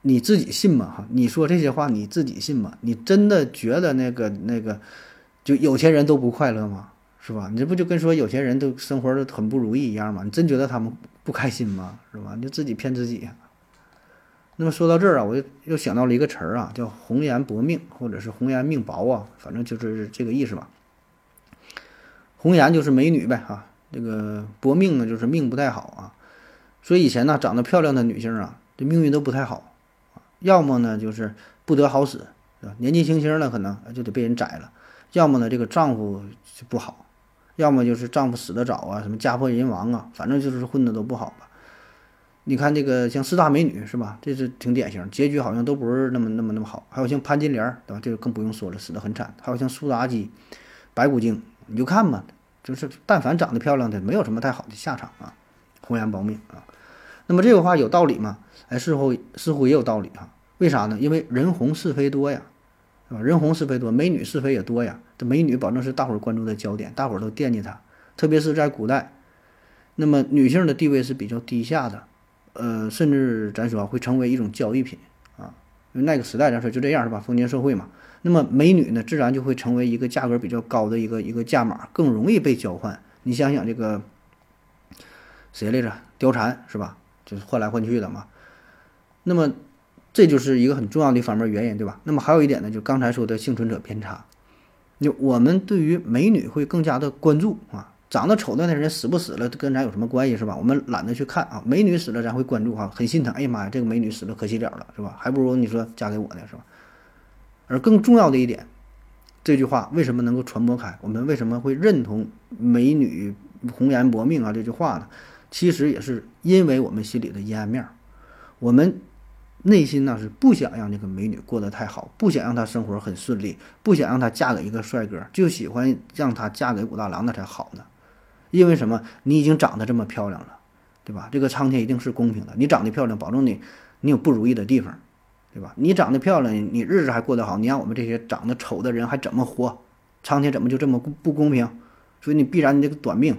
你自己信吗？哈，你说这些话你自己信吗？你真的觉得那个那个就有钱人都不快乐吗？是吧？你这不就跟说有钱人都生活的很不如意一样吗？你真觉得他们不开心吗？是吧？你就自己骗自己。那么说到这儿啊，我又又想到了一个词儿啊，叫“红颜薄命”或者是“红颜命薄”啊，反正就是这个意思吧。红颜就是美女呗，哈，这个薄命呢就是命不太好啊。所以以前呢，长得漂亮的女性啊，这命运都不太好，要么呢就是不得好死，年纪轻轻的可能就得被人宰了，要么呢这个丈夫就不好。要么就是丈夫死得早啊，什么家破人亡啊，反正就是混的都不好吧。你看这个像四大美女是吧？这是挺典型，结局好像都不是那么那么那么好。还有像潘金莲对吧？这个更不用说了，死得很惨。还有像苏妲己、白骨精，你就看吧，就是但凡长得漂亮的，没有什么太好的下场啊，红颜薄命啊。那么这个话有道理吗？哎，似乎似乎也有道理哈。为啥呢？因为人红是非多呀。是吧，人红是非多，美女是非也多呀。这美女保证是大伙儿关注的焦点，大伙儿都惦记她。特别是在古代，那么女性的地位是比较低下的，呃，甚至咱说会成为一种交易品啊。因为那个时代咱说就这样是吧？封建社会嘛。那么美女呢，自然就会成为一个价格比较高的一个一个价码，更容易被交换。你想想这个谁来着？貂蝉是吧？就是换来换去的嘛。那么。这就是一个很重要的一方面原因，对吧？那么还有一点呢，就刚才说的幸存者偏差，就我们对于美女会更加的关注啊，长得丑的那人死不死了跟咱有什么关系是吧？我们懒得去看啊，美女死了咱会关注哈，很心疼，哎呀妈呀，这个美女死了可惜了了是吧？还不如你说嫁给我呢是吧？而更重要的一点，这句话为什么能够传播开？我们为什么会认同“美女红颜薄命”啊这句话呢？其实也是因为我们心里的阴暗面，我们。内心呢是不想让这个美女过得太好，不想让她生活很顺利，不想让她嫁给一个帅哥，就喜欢让她嫁给武大郎那才好呢。因为什么？你已经长得这么漂亮了，对吧？这个苍天一定是公平的。你长得漂亮，保证你你有不如意的地方，对吧？你长得漂亮，你日子还过得好，你让我们这些长得丑的人还怎么活？苍天怎么就这么不公平？所以你必然你这个短命，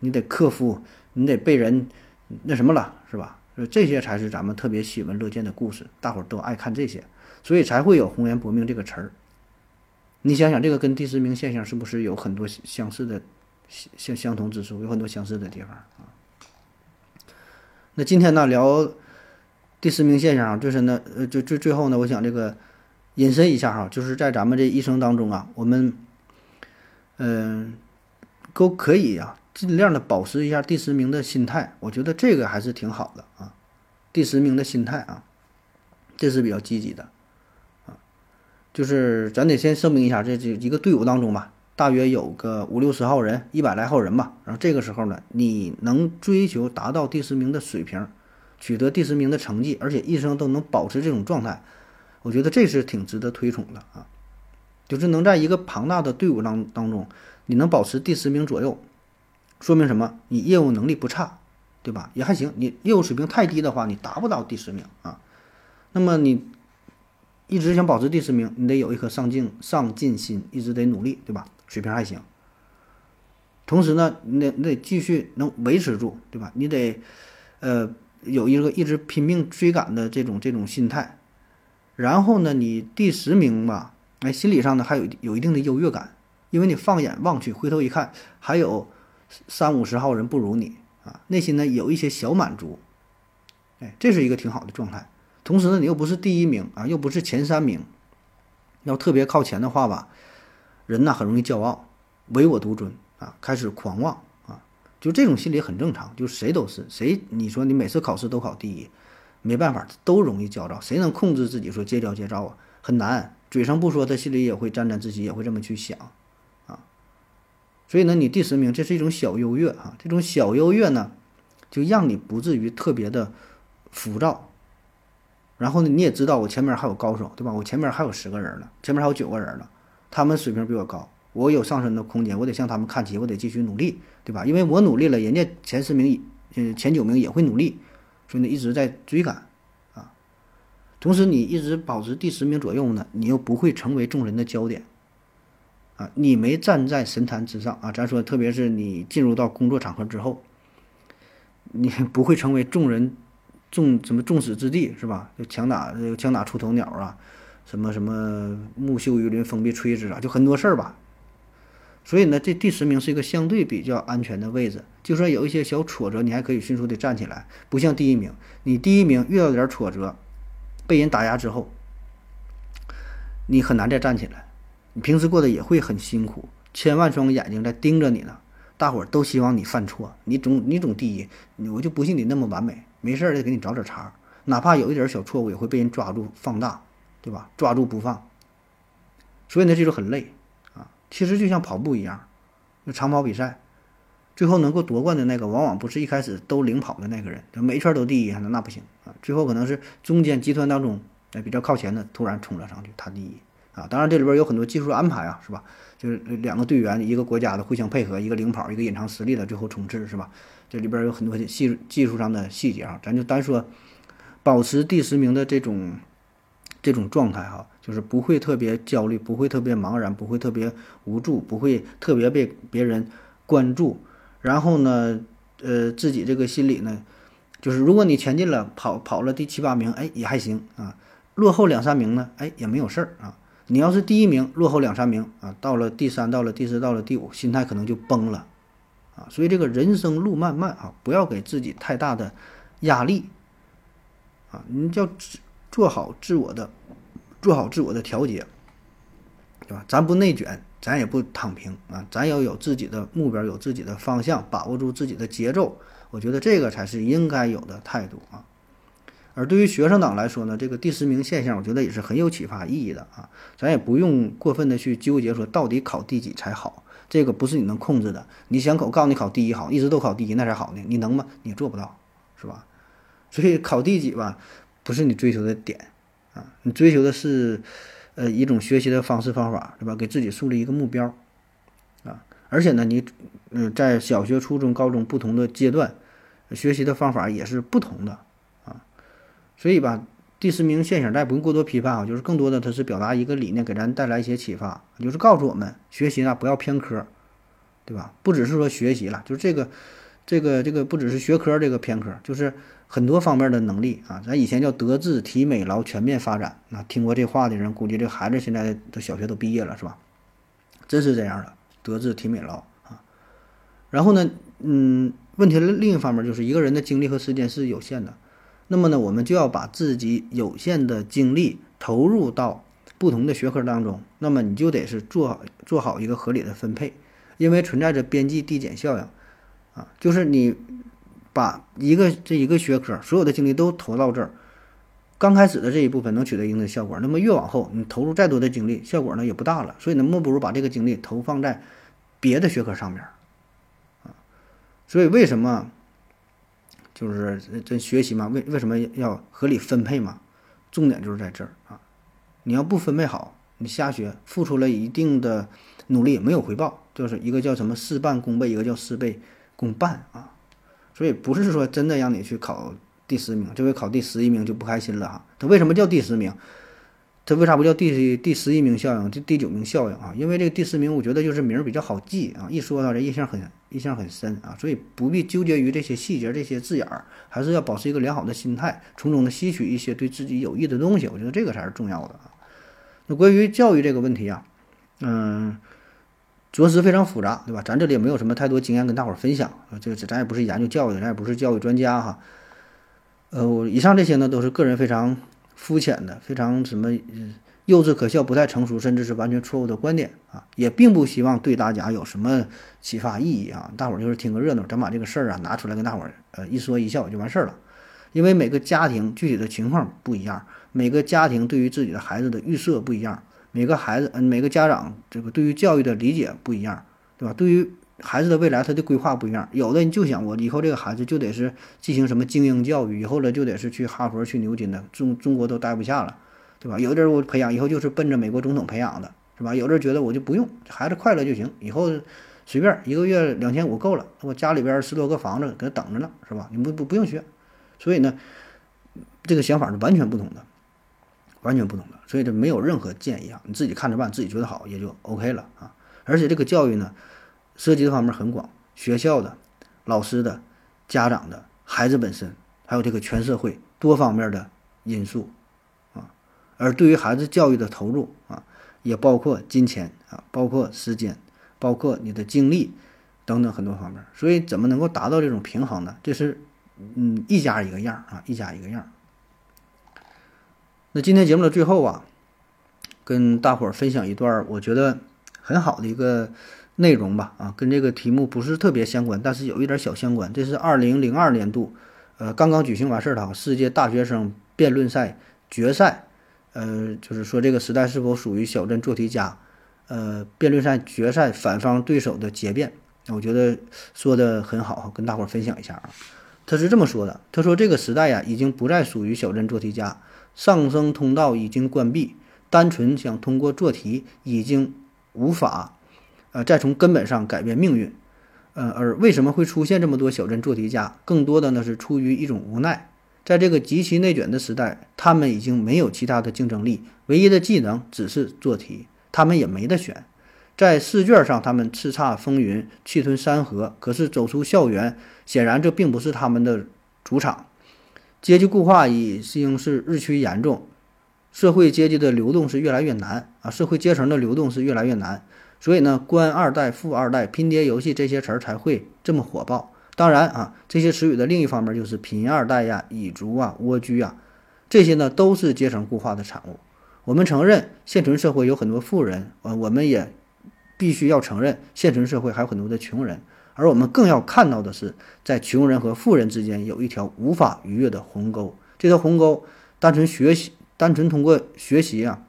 你得克服，你得被人那什么了，是吧？这些才是咱们特别喜闻乐见的故事，大伙儿都爱看这些，所以才会有“红颜薄命”这个词儿。你想想，这个跟第十名现象是不是有很多相似的相相相同之处？有很多相似的地方啊。那今天呢，聊第十名现象，就是呢，呃，就最最后呢，我想这个引申一下哈，就是在咱们这一生当中啊，我们嗯，都可以啊。尽量的保持一下第十名的心态，我觉得这个还是挺好的啊。第十名的心态啊，这是比较积极的啊。就是咱得先声明一下，这这一个队伍当中吧，大约有个五六十号人，一百来号人吧。然后这个时候呢，你能追求达到第十名的水平，取得第十名的成绩，而且一生都能保持这种状态，我觉得这是挺值得推崇的啊。就是能在一个庞大的队伍当当中，你能保持第十名左右。说明什么？你业务能力不差，对吧？也还行。你业务水平太低的话，你达不到第十名啊。那么你一直想保持第十名，你得有一颗上进上进心，一直得努力，对吧？水平还行。同时呢，你得你得继续能维持住，对吧？你得呃有一个一直拼命追赶的这种这种心态。然后呢，你第十名吧，哎，心理上呢还有有一定的优越感。因为你放眼望去，回头一看，还有三五十号人不如你啊，内心呢有一些小满足，哎，这是一个挺好的状态。同时呢，你又不是第一名啊，又不是前三名，要特别靠前的话吧，人呐很容易骄傲，唯我独尊啊，开始狂妄啊，就这种心理很正常，就谁都是谁，你说你每次考试都考第一，没办法，都容易焦躁，谁能控制自己说戒骄戒躁啊？很难，嘴上不说，他心里也会沾沾自喜，也会这么去想啊。所以呢，你第十名，这是一种小优越啊。这种小优越呢，就让你不至于特别的浮躁。然后呢，你也知道我前面还有高手，对吧？我前面还有十个人呢，前面还有九个人呢，他们水平比我高，我有上升的空间，我得向他们看齐，我得继续努力，对吧？因为我努力了，人家前十名，嗯，前九名也会努力，所以呢，一直在追赶啊。同时，你一直保持第十名左右呢，你又不会成为众人的焦点。啊，你没站在神坛之上啊！咱说，特别是你进入到工作场合之后，你不会成为众人众什么众矢之的，是吧？就强打枪打出头鸟啊，什么什么木秀于林，风必摧之啊，就很多事儿吧。所以呢，这第十名是一个相对比较安全的位置，就算有一些小挫折，你还可以迅速的站起来，不像第一名，你第一名遇到点挫折，被人打压之后，你很难再站起来。你平时过得也会很辛苦，千万双眼睛在盯着你呢，大伙儿都希望你犯错，你总你总第一，我就不信你那么完美，没事儿得给你找点茬，哪怕有一点小错误也会被人抓住放大，对吧？抓住不放，所以呢，这就很累啊。其实就像跑步一样，那长跑比赛，最后能够夺冠的那个，往往不是一开始都领跑的那个人，他每一圈都第一，那那不行啊。最后可能是中间集团当中哎比较靠前的突然冲了上去，他第一。啊，当然这里边有很多技术安排啊，是吧？就是两个队员，一个国家的互相配合，一个领跑，一个隐藏实力的最后冲刺，是吧？这里边有很多细技术上的细节啊，咱就单说保持第十名的这种这种状态哈，就是不会特别焦虑，不会特别茫然，不会特别无助，不会特别被别人关注。然后呢，呃，自己这个心理呢，就是如果你前进了，跑跑了第七八名，哎，也还行啊；落后两三名呢，哎，也没有事儿啊。你要是第一名，落后两三名啊，到了第三，到了第四，到了第五，心态可能就崩了，啊，所以这个人生路漫漫啊，不要给自己太大的压力，啊，你叫做好自我的，做好自我的调节，对吧？咱不内卷，咱也不躺平啊，咱要有自己的目标，有自己的方向，把握住自己的节奏，我觉得这个才是应该有的态度啊。而对于学生党来说呢，这个第十名现象，我觉得也是很有启发意义的啊。咱也不用过分的去纠结说到底考第几才好，这个不是你能控制的。你想考，告诉你考第一好，一直都考第一那才好呢，你能吗？你做不到，是吧？所以考第几吧，不是你追求的点啊，你追求的是，呃，一种学习的方式方法，对吧？给自己树立一个目标啊。而且呢，你，嗯，在小学、初中、高中不同的阶段，学习的方法也是不同的啊。所以吧，第十名现象咱也不用过多批判啊，就是更多的它是表达一个理念，给咱带来一些启发，就是告诉我们学习呢不要偏科，对吧？不只是说学习了，就是这个，这个，这个不只是学科这个偏科，就是很多方面的能力啊。咱以前叫德智体美劳全面发展，那听过这话的人，估计这孩子现在都小学都毕业了，是吧？真是这样的，德智体美劳啊。然后呢，嗯，问题的另一方面就是一个人的精力和时间是有限的。那么呢，我们就要把自己有限的精力投入到不同的学科当中。那么你就得是做好做好一个合理的分配，因为存在着边际递减效应，啊，就是你把一个这一个学科所有的精力都投到这儿，刚开始的这一部分能取得一定的效果，那么越往后你投入再多的精力，效果呢也不大了。所以呢，莫不如把这个精力投放在别的学科上面，啊，所以为什么？就是这学习嘛，为为什么要合理分配嘛？重点就是在这儿啊！你要不分配好，你瞎学，付出了一定的努力没有回报，就是一个叫什么事半功倍，一个叫事倍功半啊！所以不是说真的让你去考第十名，这回考第十一名就不开心了哈。他为什么叫第十名？它为啥不叫第第十一名效应，就第九名效应啊？因为这个第十名，我觉得就是名儿比较好记啊，一说到这印象很印象很深啊，所以不必纠结于这些细节、这些字眼儿，还是要保持一个良好的心态，从中呢吸取一些对自己有益的东西。我觉得这个才是重要的啊。那关于教育这个问题啊，嗯，着实非常复杂，对吧？咱这里也没有什么太多经验跟大伙儿分享，啊，这个咱也不是研究教育的，咱也不是教育专家哈。呃，我以上这些呢，都是个人非常肤浅的、非常什么幼稚可笑、不太成熟，甚至是完全错误的观点啊，也并不希望对大家有什么启发意义啊。大伙儿就是听个热闹，咱把这个事儿啊拿出来跟大伙儿呃一说一笑就完事儿了。因为每个家庭具体的情况不一样，每个家庭对于自己的孩子的预设不一样，每个孩子嗯每个家长这个对于教育的理解不一样，对吧？对于孩子的未来他的规划不一样，有的你就想我以后这个孩子就得是进行什么精英教育，以后了就得是去哈佛去牛津的，中中国都待不下了，对吧？有的人我培养以后就是奔着美国总统培养的，是吧？有的人觉得我就不用，孩子快乐就行，以后随便一个月两千五够了，我家里边十多个房子给他等着呢，是吧？你不不不用学。所以呢，这个想法是完全不同的，完全不同的。所以这没有任何建议啊，你自己看着办，自己觉得好也就 OK 了啊。而且这个教育呢，涉及的方面很广，学校的、老师的、家长的、孩子本身，还有这个全社会多方面的因素啊。而对于孩子教育的投入啊，也包括金钱啊，包括时间，包括你的精力等等很多方面。所以怎么能够达到这种平衡呢？这是。嗯，一家一个样啊，一家一个样。那今天节目的最后啊，跟大伙儿分享一段我觉得很好的一个内容吧啊，跟这个题目不是特别相关，但是有一点小相关。这是二零零二年度呃刚刚举行完事儿的世界大学生辩论赛决赛，呃，就是说这个时代是否属于小镇做题家，呃，辩论赛决赛反方对手的结辩，我觉得说的很好，跟大伙儿分享一下啊。他是这么说的：“他说这个时代呀，已经不再属于小镇做题家，上升通道已经关闭，单纯想通过做题已经无法，呃，再从根本上改变命运。呃，而为什么会出现这么多小镇做题家？更多的呢是出于一种无奈，在这个极其内卷的时代，他们已经没有其他的竞争力，唯一的技能只是做题，他们也没得选。”在试卷上，他们叱咤风云，气吞山河。可是走出校园，显然这并不是他们的主场。阶级固化已经是日趋严重，社会阶级的流动是越来越难啊！社会阶层的流动是越来越难。所以呢，官二代、富二代、拼爹游戏这些词儿才会这么火爆。当然啊，这些词语的另一方面就是贫二代呀、蚁族啊、蜗居啊，这些呢都是阶层固化的产物。我们承认现存社会有很多富人，呃，我们也。必须要承认，现存社会还有很多的穷人，而我们更要看到的是，在穷人和富人之间有一条无法逾越的鸿沟。这条鸿沟，单纯学习，单纯通过学习啊，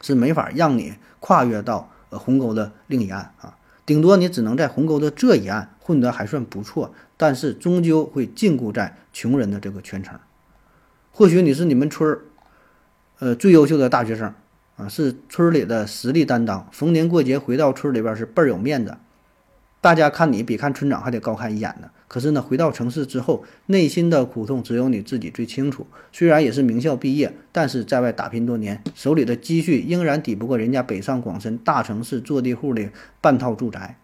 是没法让你跨越到呃鸿沟的另一岸啊。顶多你只能在鸿沟的这一岸混得还算不错，但是终究会禁锢在穷人的这个圈层。或许你是你们村儿，呃最优秀的大学生。啊，是村里的实力担当，逢年过节回到村里边是倍儿有面子，大家看你比看村长还得高看一眼呢。可是呢，回到城市之后，内心的苦痛只有你自己最清楚。虽然也是名校毕业，但是在外打拼多年，手里的积蓄仍然抵不过人家北上广深大城市坐地户的半套住宅，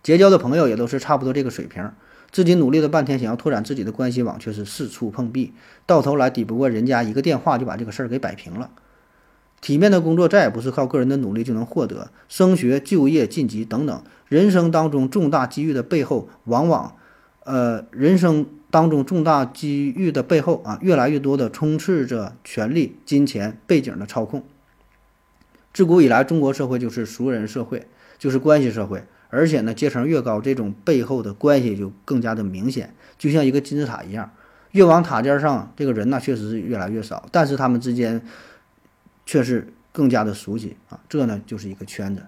结交的朋友也都是差不多这个水平。自己努力了半天，想要拓展自己的关系网，却是四处碰壁，到头来抵不过人家一个电话就把这个事儿给摆平了。体面的工作再也不是靠个人的努力就能获得，升学、就业、晋级等等，人生当中重大机遇的背后，往往，呃，人生当中重大机遇的背后啊，越来越多的充斥着权力、金钱、背景的操控。自古以来，中国社会就是熟人社会，就是关系社会，而且呢，阶层越高，这种背后的关系就更加的明显，就像一个金字塔一样，越往塔尖上，这个人呢，确实是越来越少，但是他们之间。却是更加的熟悉啊，这呢就是一个圈子。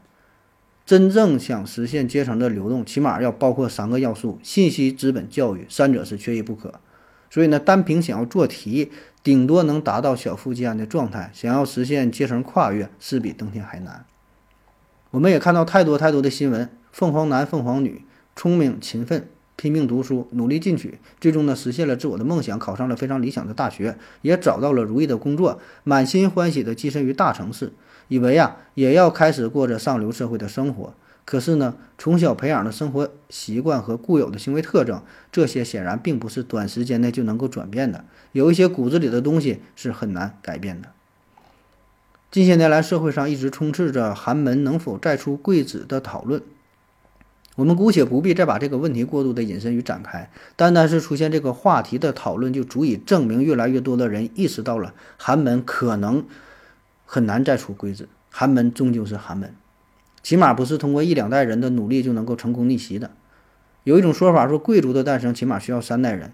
真正想实现阶层的流动，起码要包括三个要素：信息、资本、教育，三者是缺一不可。所以呢，单凭想要做题，顶多能达到小富即安的状态；想要实现阶层跨越，是比登天还难。我们也看到太多太多的新闻：凤凰男、凤凰女，聪明勤奋。拼命读书，努力进取，最终呢实现了自我的梦想，考上了非常理想的大学，也找到了如意的工作，满心欢喜地跻身于大城市，以为啊也要开始过着上流社会的生活。可是呢，从小培养的生活习惯和固有的行为特征，这些显然并不是短时间内就能够转变的。有一些骨子里的东西是很难改变的。近些年来，社会上一直充斥着寒门能否再出贵子的讨论。我们姑且不必再把这个问题过度的引申与展开，单单是出现这个话题的讨论，就足以证明越来越多的人意识到了寒门可能很难再出贵子，寒门终究是寒门，起码不是通过一两代人的努力就能够成功逆袭的。有一种说法说，贵族的诞生起码需要三代人，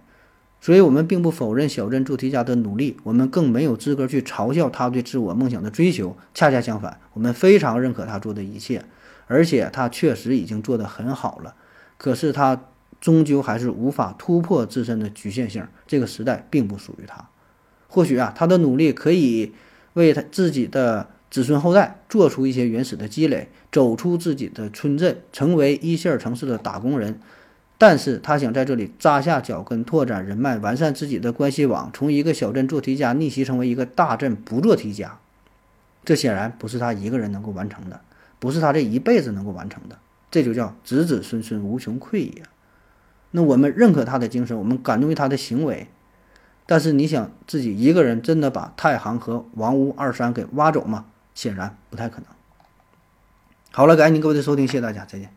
所以我们并不否认小镇做题家的努力，我们更没有资格去嘲笑他对自我梦想的追求。恰恰相反，我们非常认可他做的一切。而且他确实已经做得很好了，可是他终究还是无法突破自身的局限性。这个时代并不属于他。或许啊，他的努力可以为他自己的子孙后代做出一些原始的积累，走出自己的村镇，成为一线城市的打工人。但是他想在这里扎下脚跟，拓展人脉，完善自己的关系网，从一个小镇做题家逆袭成为一个大镇不做题家，这显然不是他一个人能够完成的。不是他这一辈子能够完成的，这就叫子子孙孙无穷匮也。那我们认可他的精神，我们感动于他的行为，但是你想自己一个人真的把太行和王屋二山给挖走吗？显然不太可能。好了，感谢您各位的收听，谢谢大家，再见。